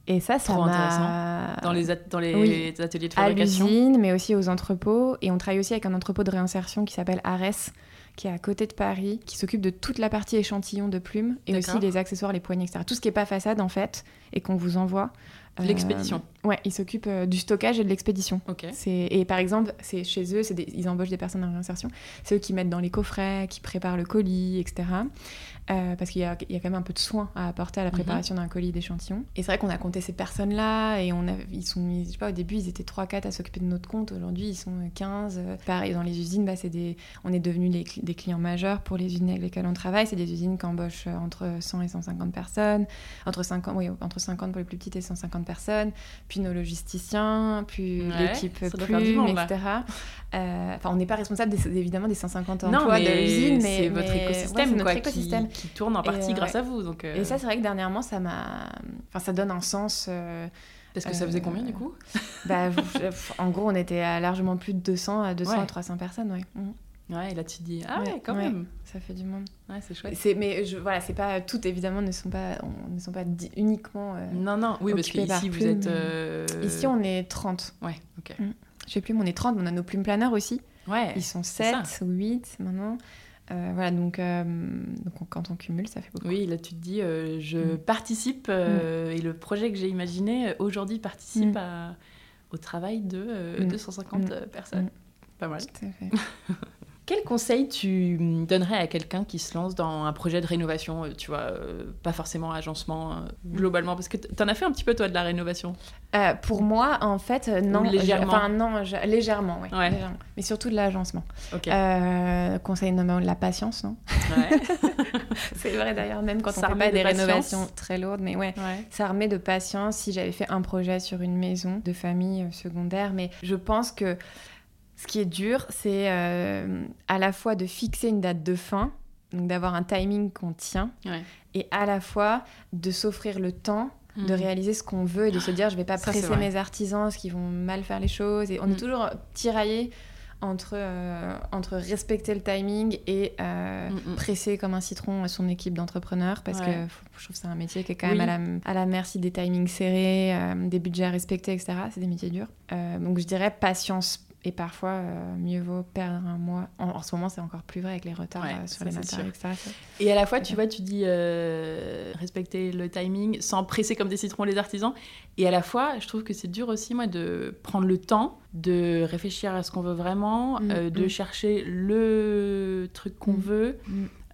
Et ça, ça m'a... Dans les, dans les ateliers de fabrication À l'usine, mais aussi aux entrepôts. Et on travaille aussi avec un entrepôt de réinsertion qui s'appelle Ares, qui est à côté de Paris, qui s'occupe de toute la partie échantillon de plumes et aussi les accessoires, les poignées, etc. Tout ce qui n'est pas façade, en fait, et qu'on vous envoie. L'expédition. Euh, ouais, ils s'occupent euh, du stockage et de l'expédition. Okay. Et par exemple, c'est chez eux, des, ils embauchent des personnes en réinsertion. C'est eux qui mettent dans les coffrets, qui préparent le colis, etc. Euh, parce qu'il y, y, a quand même un peu de soin à apporter à la mhm. préparation d'un colis d'échantillon. Et c'est vrai qu'on a compté ces personnes-là, et on a, ils sont, je sais pas, au début, ils étaient 3-4 à s'occuper de notre compte. Aujourd'hui, ils sont 15. Pareil, dans les usines, bah, des, on est devenus des clients majeurs pour les usines avec lesquelles on travaille. C'est des usines qui embauchent entre 100 et 150 personnes, entre 50, oui, entre 50 pour les plus petites et 150 personnes, puis nos logisticiens, puis l'équipe plume, etc. Euh, enfin, on n'est pas responsable évidemment des 150 emplois de l'usine, mais c'est votre écosystème, quoi, écosystème. Qui, tourne en partie grâce à vous. Donc, Et ça, c'est vrai que dernièrement, ça m'a, enfin, ça donne un sens. Parce que ça faisait combien du coup? Bah, En gros, on était à largement plus de 200 à 200 à 300 personnes, ouais. Mmh. Ouais, et là tu te dis ah ouais, quand même. Ça fait du monde. Ouais, c'est chouette. C'est mais je, voilà, c'est pas toutes évidemment ne sont pas on, ne sont pas uniquement euh, Non non, oui parce qu'ici vous êtes euh, Ici on est 30. Ouais, OK. Mm. Je sais plus, mais on est 30, mais on a nos plumes planeurs aussi. Ouais. Ils sont 7 ou 8 maintenant. Euh, voilà, donc, donc quand on cumule, ça fait beaucoup. Oui, là tu te dis, je mm. participe mm. et le projet que j'ai imaginé aujourd'hui participe à, au travail de 250 personnes. Pas mal. Tout à fait. Quel conseil tu donnerais à quelqu'un qui se lance dans un projet de rénovation, euh, tu vois, euh, pas forcément agencement euh, globalement, parce que tu en as fait un petit peu toi de la rénovation? Pour moi, en fait, non. légèrement. Enfin non, légèrement, oui. Mais surtout de l'agencement. conseil numéro de la patience, non? Ouais. C'est vrai d'ailleurs, même quand on fait pas des rénovations très lourdes, mais ouais, ça remet de patience. Si j'avais fait un projet sur une maison de famille secondaire, mais je pense que ce qui est dur, c'est euh, à la fois de fixer une date de fin, donc d'avoir un timing qu'on tient, et à la fois de s'offrir le temps de mm. réaliser ce qu'on veut et de se dire je vais pas presser mes artisans parce qu'ils vont mal faire les choses. Et on est mm. toujours tiraillé entre, euh, entre respecter le timing et euh, mm, presser comme un citron son équipe d'entrepreneurs parce que je trouve que c'est un métier qui est quand même à, la, à, la, merci des timings serrés, des budgets à respecter, etc. C'est des métiers durs. donc je dirais patience et parfois, euh, mieux vaut perdre un mois. En, ce moment, c'est encore plus vrai avec les retards euh, sur les matériaux, etc. Et à la fois, tu vois, tu dis euh, respecter le timing sans presser comme des citrons les artisans. Et à la fois, je trouve que c'est dur aussi, moi, de prendre le temps de réfléchir à ce qu'on veut vraiment, mm, de mm. chercher le truc qu'on mm, veut.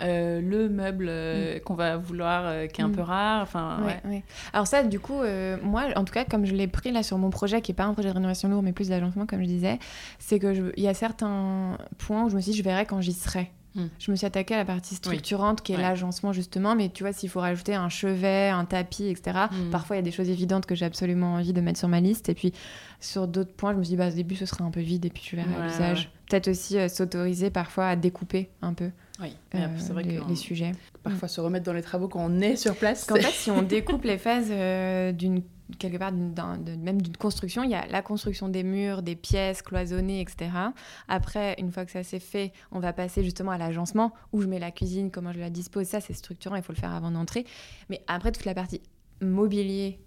Euh, le meuble euh, mm. qu'on va vouloir, euh, qui est un mm. peu rare. Enfin, ouais, Alors ça, du coup, moi, en tout cas, comme je l'ai pris là sur mon projet, qui n'est pas un projet de rénovation lourd, mais plus d'agencement, comme je disais, c'est qu'il y a certains points où je me suis dit, je verrai quand j'y serai. Mm. Je me suis attaquée à la partie structurante qui est l'agencement justement, mais tu vois, s'il faut rajouter un chevet, un tapis, etc., parfois il y a des choses évidentes que j'ai absolument envie de mettre sur ma liste. Et puis sur d'autres points, je me suis dit, bah, au début ce sera un peu vide et puis tu verras l'usage. Peut-être aussi s'autoriser parfois à découper un peu. Oui, c'est vrai les, que les sujets. Parfois se remettre dans les travaux quand on est sur place. Qu'en fait, si on découpe les phases euh, d'une quelque part même d'une construction, il y a la construction des murs, des pièces cloisonnées, etc. Après, une fois que ça s'est fait, on va passer justement à l'agencement où je mets la cuisine, comment je la dispose. Ça, c'est structurant, il faut le faire avant d'entrer. Mais après, toute la partie mobilier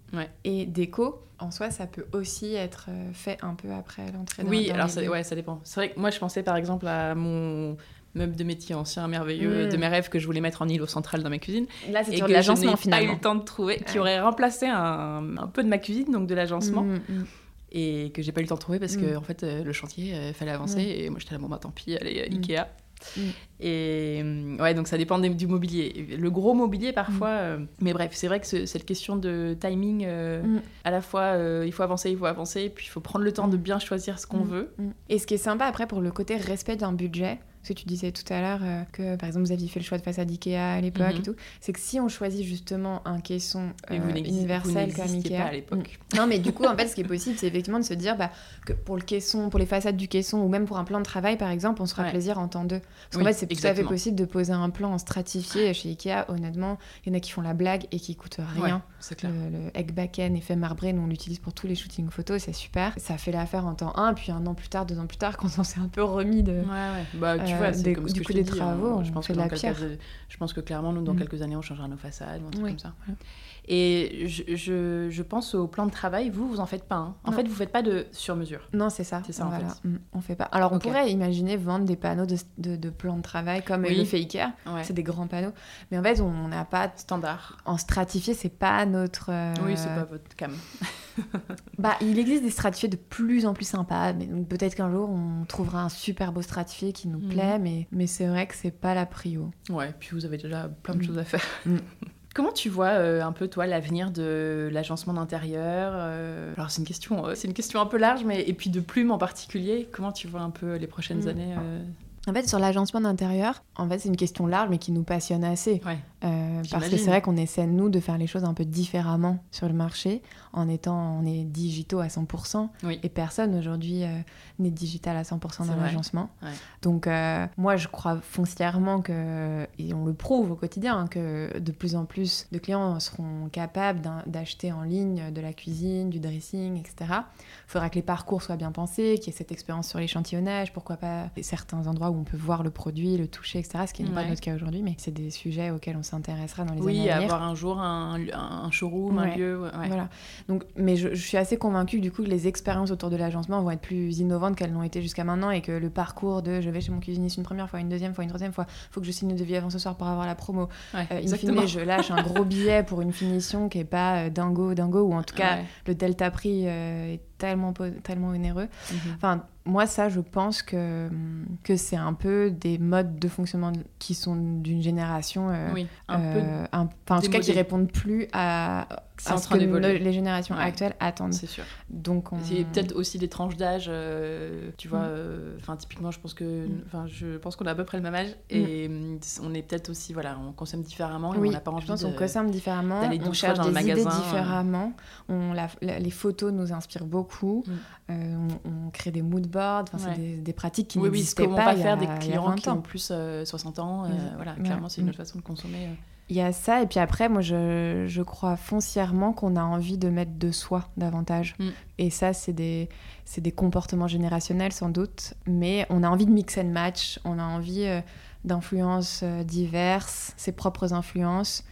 et déco, en soi, ça peut aussi être euh, fait un peu après l'entrée. Oui, alors ça, ouais, ça dépend. C'est vrai que moi, je pensais par exemple à mon meuble de métier ancien merveilleux de mm. mes rêves que je voulais mettre en îlot central dans ma cuisine. Là, c'est sur l'agencement finalement. pas eu le temps de trouver, qui aurait remplacé un, un, peu de ma cuisine, donc de l'agencement. Mm, mm. Et que j'ai pas eu le temps de trouver parce que en fait euh, le chantier euh, fallait avancer et moi j'étais là bon bah tant pis allez Ikea et ouais, donc ça dépend du mobilier. Le gros mobilier parfois, mais bref, c'est vrai que cette question de timing, euh, à la fois il faut avancer, il faut avancer, et puis il faut prendre le temps de bien choisir ce qu'on veut. Et ce qui est sympa après pour le côté respect d'un budget, que tu disais tout à l'heure euh, que, par exemple, vous aviez fait le choix de façade Ikea à l'époque et mhm. tout, c'est que si on choisit justement un caisson euh, universel comme Ikea. Pas à l'époque. Mm. Non, mais du coup, en fait, ce qui est possible, c'est effectivement de se dire bah, que pour le caisson, pour les façades du caisson ou même pour un plan de travail, par exemple, on se fera plaisir en temps deux. Parce qu'en fait, c'est tout à fait possible de poser un plan en stratifié chez Ikea. Honnêtement, il y en a qui font la blague et qui coûtent rien. c'est clair. Le, le Eggbacken effet marbré, nous on l'utilise pour tous les shootings photos, c'est super. Ça fait l'affaire en temps 1, puis un an plus tard, deux ans plus tard, quand on s'est un peu remis de. Ouais, ouais. Bah, tu vois, comme ce que des travaux, je pense que la Je pense que clairement, nous, dans mm. quelques années, on changera nos façades, ou un truc comme ça. Et je, je, je, pense au plan de travail, vous, vous en faites pas. Hein. En fait, vous faites pas de sur-mesure. Non, c'est ça. C'est ça, en fait. Mm, on fait pas. Alors, on pourrait imaginer vendre des panneaux de, de, plan de travail comme oui. fait Ikea. C'est des grands panneaux. Mais en fait, on n'a pas... Standard. En stratifié, c'est pas notre... Euh, oui, c'est pas votre cam. bah, il existe des stratifiés de plus en plus sympas. Mais peut-être qu'un jour, on trouvera un super beau stratifié qui nous mm. plaît. Mais, mais c'est vrai que c'est pas la prio. Ouais, puis vous avez déjà plein de choses à faire. Comment tu vois euh, un peu toi l'avenir de l'agencement d'intérieur euh, Alors c'est une question, euh, c'est une question un peu large, mais et puis de plumes en particulier. Comment tu vois un peu les prochaines mm. années En fait, sur l'agencement d'intérieur, en fait, c'est une question large, mais qui nous passionne assez. Euh, parce que c'est vrai qu'on essaie, nous, de faire les choses un peu différemment sur le marché, en étant, on est digitaux à 100%, et personne aujourd'hui euh, n'est digital à 100% dans l'agencement. Donc, euh, moi, je crois foncièrement que, et on le prouve au quotidien, hein, que de plus en plus de clients seront capables d'acheter en ligne de la cuisine, du dressing, etc. Il faudra que les parcours soient bien pensés, qu'il y ait cette expérience sur l'échantillonnage, pourquoi pas certains endroits où on peut voir le produit, le toucher, etc. Ce qui n'est pas notre cas aujourd'hui, mais c'est des sujets auxquels on s'intéressera dans les oui, années à venir. Oui, avoir un jour un, un showroom, un lieu. Voilà. Donc, mais je, suis assez convaincue du coup que les expériences autour de l'agencement vont être plus innovantes qu'elles n'ont été jusqu'à maintenant et que le parcours de je vais chez mon cuisiniste une première fois, une deuxième fois, une troisième fois, faut que je signe le devis avant ce soir pour avoir la promo. Ouais, euh, in fine, je lâche un gros billet pour une finition qui est pas euh, dingo, dingo, ou en tout cas le delta prix euh, est tellement, tellement onéreux. Mhm. Enfin, moi, ça, je pense que, que c'est un peu des modes de fonctionnement qui sont d'une génération. Euh, oui, un peu. Euh, en tout cas, qui répondent plus à, à ce que les générations actuelles attendent. C'est sûr. Donc, on... C'est peut-être aussi des tranches d'âge. Euh, tu vois, mm. enfin, typiquement, je pense que. Mm. Enfin, je pense qu'on a à peu près le même âge. Et mm. on est peut-être aussi. Voilà, on consomme différemment. Et oui, on n'a pas envie je pense qu'on consomme différemment. On cherche des idées différemment. On, les photos nous inspirent beaucoup. On, crée des mood c'est des, pratiques qui n'existaient oui, pas. pas faire des clients qui ont plus 60 euh, ans. Euh, voilà, clairement, c'est une autre façon de consommer. Euh. Il y a ça, et puis après, moi, je, je crois foncièrement qu'on a envie de mettre de soi davantage. Mm. Et ça, c'est des, des comportements générationnels, sans doute, mais on a envie de mix and match, on a envie d'influences diverses, ses propres influences.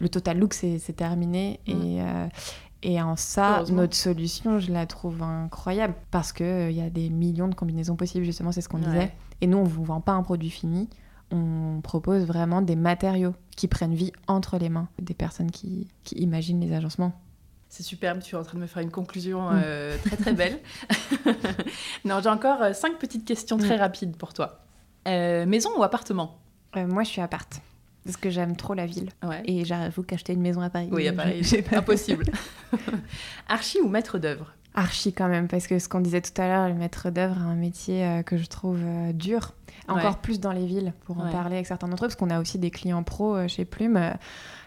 Le total look, c'est terminé, mm. et, et en ça, notre solution, je la trouve incroyable parce qu'il euh, il y a des millions de combinaisons possibles, justement, c'est ce qu'on disait. Et nous, on ne vous vend pas un produit fini, on propose vraiment des matériaux qui prennent vie entre les mains des personnes qui, qui imaginent les agencements. C'est superbe, tu es en train de me faire une conclusion mm. euh, très très belle. non, j'ai encore euh, cinq petites questions très mm. rapides pour toi. maison ou appartement? Moi, je suis appart parce que j'aime trop la ville. Et j'avoue qu'acheter une maison à Paris, oui, à Paris, c'est impossible. Archi ou maître d'œuvre? Archi quand même, parce que ce qu'on disait tout à l'heure, le maître d'œuvre a un métier euh, que je trouve euh, dur, encore plus dans les villes, pour en parler avec certains d'entre eux, parce qu'on a aussi des clients pros euh, chez Plume.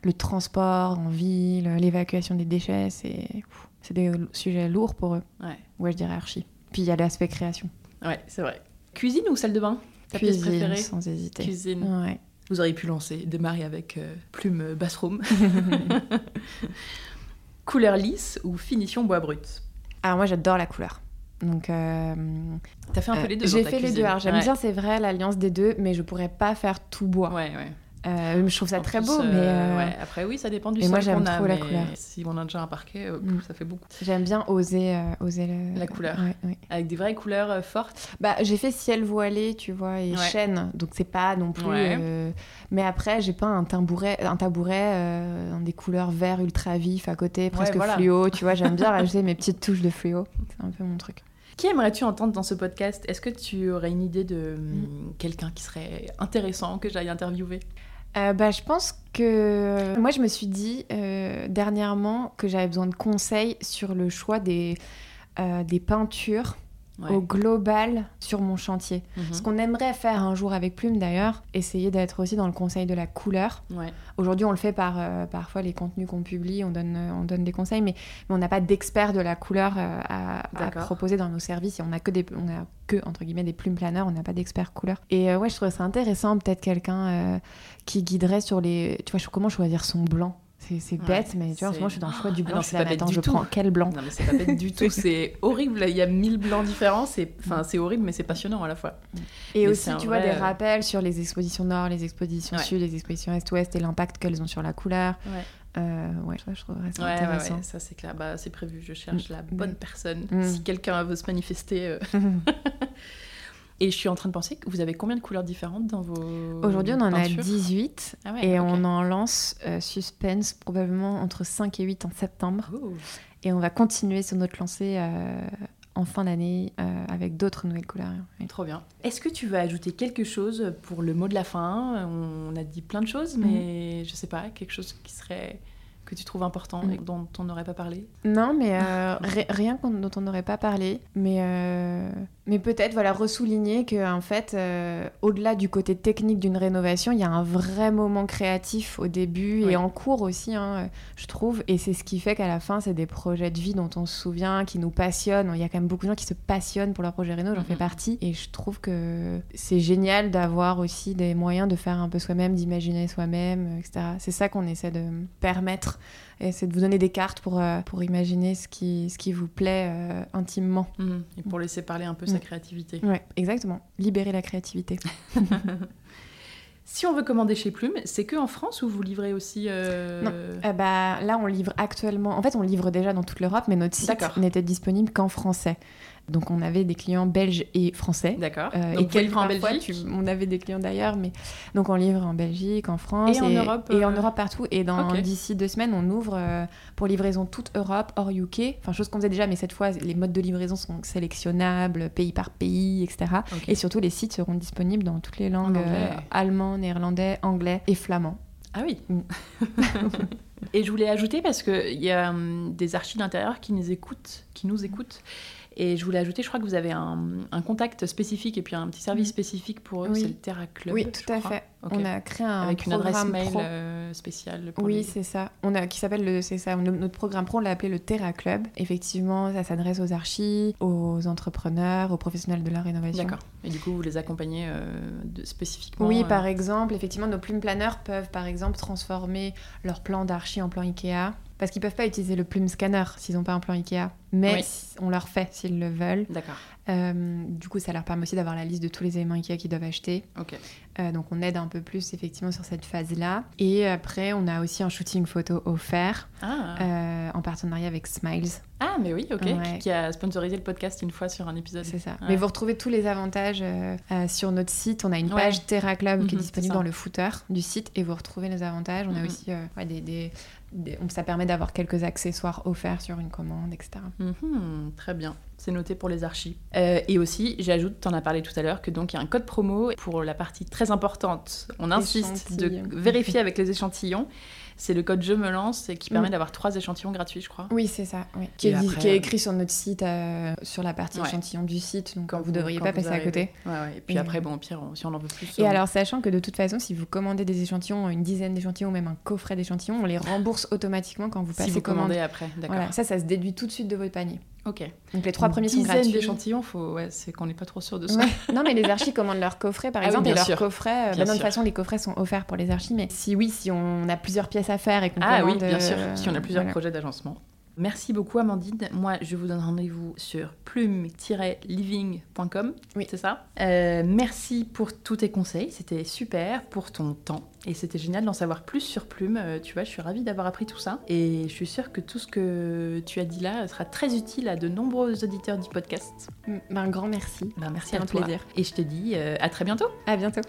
le transport en ville, l'évacuation des déchets, c'est des sujets lourds pour eux. Ouais. ouais, je dirais archi. Puis il y a l'aspect création. Ouais, c'est vrai. Cuisine ou salle de bain? Ta Cuisine, pièce préférée sans hésiter. Cuisine. Ouais. Vous auriez pu lancer, démarrer avec euh, plume bathroom. couleur lisse ou finition bois brut? Alors moi j'adore la couleur. Donc, euh, t'as fait un peu euh, les deux. J'ai fait les deux. j'aime bien, c'est vrai, l'alliance des deux, mais je pourrais pas faire tout bois. Ouais, ouais. Euh, je trouve ça très beau, mais. Euh, ouais, après, oui, ça dépend du sol qu'on a. Trop la couleur. Si on a déjà un parquet, euh, mm. ça fait beaucoup. J'aime bien oser, oser la couleur. Avec des vraies couleurs fortes. Bah, j'ai fait ciel voilé, tu vois, et chêne, donc c'est pas non plus. Mais après, j'ai pas un tabouret, un tabouret dans des couleurs vert ultra vif à côté, presque fluo. Tu vois, j'aime bien rajouter mes petites touches de fluo. C'est un peu mon truc. Qui aimerais-tu entendre dans ce podcast? Est-ce que tu aurais une idée de mm. quelqu'un qui serait intéressant que j'aille interviewer? Euh, bah, je pense que moi je me suis dit euh, dernièrement que j'avais besoin de conseils sur le choix des, euh, des peintures au global sur mon chantier. Mhm. Ce qu'on aimerait faire un jour avec Plume d'ailleurs, essayer d'être aussi dans le conseil de la couleur. Aujourd'hui, on le fait par euh, parfois les contenus qu'on publie, on donne, on donne des conseils, mais, mais on n'a pas d'experts de la couleur euh, à, proposer dans nos services. Et on n'a que des, on a que entre guillemets des plumes planeurs, on n'a pas d'experts couleur. Et euh, ouais, je trouverais ça intéressant, peut-être quelqu'un qui guiderait sur les, tu vois, comment choisir son blanc c'est bête, mais tu vois, en ce moment, je suis dans le choix du ah blanc. Ah non, je prends quel blanc? Non, mais c'est pas bête du tout. C'est horrible. Il y a mille blancs différents. C'est enfin, horrible, mais c'est passionnant à la fois. Et aussi, tu vois, des euh, rappels sur les expositions nord, les expositions sud, les expositions est-ouest et l'impact qu'elles ont sur la couleur. Ouais. Euh, ouais, je trouverais ça intéressant. ça c'est clair. Bah, c'est prévu. Je cherche mm. la bonne personne. Mm. Si quelqu'un veut se manifester. Euh... Et je suis en train de penser que vous avez combien de couleurs différentes dans vos. Aujourd'hui, on en a 18 ah et on en lance euh, Suspense probablement entre 5 et 8 en septembre. Et on va continuer sur notre lancée euh, en fin d'année euh, avec d'autres nouvelles couleurs. Trop bien. Est-ce que tu veux ajouter quelque chose pour le mot de la fin? On a dit plein de choses, mais je sais pas, quelque chose qui serait que tu trouves important et mm. dont on n'aurait pas parlé Non, mais rien dont on n'aurait pas parlé. Mais Mais peut-être, voilà, ressouligner que en fait, euh, au-delà du côté technique d'une rénovation, il y a un vrai moment créatif au début et en cours aussi, hein, je trouve. Et c'est ce qui fait qu'à la fin, c'est des projets de vie dont on se souvient, qui nous passionnent. Il y a quand même beaucoup de gens qui se passionnent pour leur projet réno, j'en fais mhm. partie. Et je trouve que c'est génial d'avoir aussi des moyens de faire un peu soi-même, d'imaginer soi-même, etc. C'est ça qu'on essaie de permettre et c'est de vous donner des cartes pour, euh, pour imaginer ce qui, ce qui vous plaît euh, intimement. Mmh. Et pour laisser parler un peu sa mmh. créativité. Ouais, exactement. Libérer la créativité. Si on veut commander chez Plume, c'est que en France ou vous livrez aussi euh... Non. bah, là, on livre actuellement. En fait, on livre déjà dans toute l'Europe, mais notre site n'était disponible qu'en français. Donc on avait des clients belges et français. D'accord. Euh, et quels en Belgique On avait des clients d'ailleurs, mais donc on livre en Belgique, en France et, en Europe. Et en euh, Europe partout. Et dans d'ici deux semaines, on ouvre euh, pour livraison toute Europe, hors UK. Enfin chose qu'on faisait déjà, mais cette fois les modes de livraison sont sélectionnables, pays par pays, etc. Et surtout les sites seront disponibles dans toutes les langues allemand, néerlandais, anglais et flamand. Ah oui. Mm. et je voulais ajouter parce qu'il y a hum, des archives d'intérieur qui nous écoutent, qui nous écoutent et je voulais ajouter, je crois que vous avez un, contact spécifique et puis un petit service mm. spécifique pour eux, c'est le Terra Club. Oui, tout à fait. On a créé un avec une adresse mail euh, spéciale. Pour oui, c'est ça. On a qui s'appelle le, c'est ça. Notre programme pro, on l'a appelé le Terra Club. Effectivement, ça s'adresse aux archis, aux entrepreneurs, aux professionnels de la rénovation. D'accord. Et du coup, vous les accompagnez euh, spécifiquement. Oui, euh, par exemple, effectivement, nos plumes planeurs peuvent, par exemple, transformer leur plan d'archi en plan Ikea parce qu'ils peuvent pas utiliser le plume scanner s'ils n'ont pas un plan Ikea. Mais on leur fait s'ils le veulent. D'accord. Euh, du coup, ça leur permet aussi d'avoir la liste de tous les éléments Ikea qu'ils doivent acheter. Ok. Euh, donc, on aide un peu plus effectivement sur cette phase-là. Et après, on a aussi un shooting photo offert ah. euh, en partenariat avec Smiles. Ah, mais oui, ok. Qui, a sponsorisé le podcast une fois sur un épisode. C'est ça. Mais vous retrouvez tous les avantages sur notre site. On a une page Terra Club qui est mhm, disponible dans le footer du site et vous retrouvez les avantages. On a mhm. aussi des, des, ça permet d'avoir quelques accessoires offerts sur une commande, etc. Mhm, très bien, c'est noté pour les archis. Euh, et aussi, j'ajoute, tu en as parlé tout à l'heure, que donc il y a un code promo pour la partie très importante. On insiste de vérifier avec les échantillons c'est le code Je me lance et qui permet mm. d'avoir trois échantillons gratuits, je crois. Oui, c'est ça. Qui, est, qui, est, écrit sur notre site, euh, sur la partie échantillon du site. Donc quand vous ne devriez pas passer à côté. Et puis après, bon, au pire, si on en veut plus. Et alors, sachant que de toute façon, si vous commandez des échantillons, une dizaine d'échantillons, ou même un coffret d'échantillons, on les rembourse automatiquement quand vous passez si vous commandez après, d'accord. ça, ça se déduit tout de suite de votre panier. Ok. Donc les trois premiers sont gratuits. d'échantillons, faut... ouais, c'est qu'on n'est pas trop sûr de ça. non, mais les archis commandent leur coffret, par ah exemple, et leur coffret. Euh, bah, de toute façon, les coffrets sont offerts pour les archis, mais si oui, si on a plusieurs pièces à faire et qu'on ah, oui, bien sûr. Euh, si on a plusieurs projets d'agencement. Merci beaucoup Amandine. Moi, je vous donne rendez-vous sur plume-living.com. Oui. C'est ça? Euh, merci pour tous tes conseils. C'était super pour ton temps. Et c'était génial d'en savoir plus sur Plume. Euh, tu vois, je suis ravie d'avoir appris tout ça. Et je suis sûre que tout ce que tu as dit là sera très utile à de nombreux auditeurs du podcast. Ben, un grand merci. Ben, merci à un plaisir. Et je te dis euh, à très bientôt. À bientôt.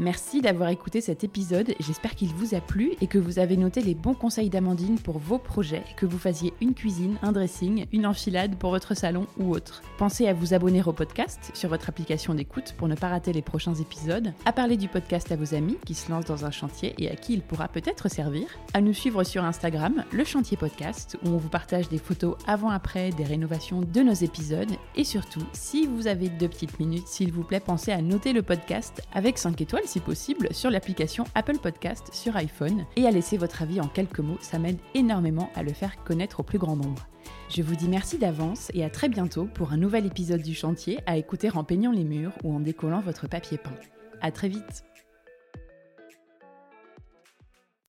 Merci d'avoir écouté cet épisode, j'espère qu'il vous a plu et que vous avez noté les bons conseils d'Amandine pour vos projets, que vous fassiez une cuisine, un dressing, une enfilade pour votre salon ou autre. Pensez à vous abonner au podcast sur votre application d'écoute pour ne pas rater les prochains épisodes, à parler du podcast à vos amis qui se lancent dans un chantier et à qui il pourra peut-être servir, à nous suivre sur Instagram, le chantier podcast, où on vous partage des photos avant-après des rénovations de nos épisodes, et surtout, si vous avez deux petites minutes, s'il vous plaît, pensez à noter le podcast avec 5 étoiles si possible, sur l'application Apple Podcast sur iPhone et à laisser votre avis en quelques mots, ça m'aide énormément à le faire connaître au plus grand nombre. Je vous dis merci d'avance et à très bientôt pour un nouvel épisode du chantier à écouter en peignant les murs ou en décollant votre papier peint. À très vite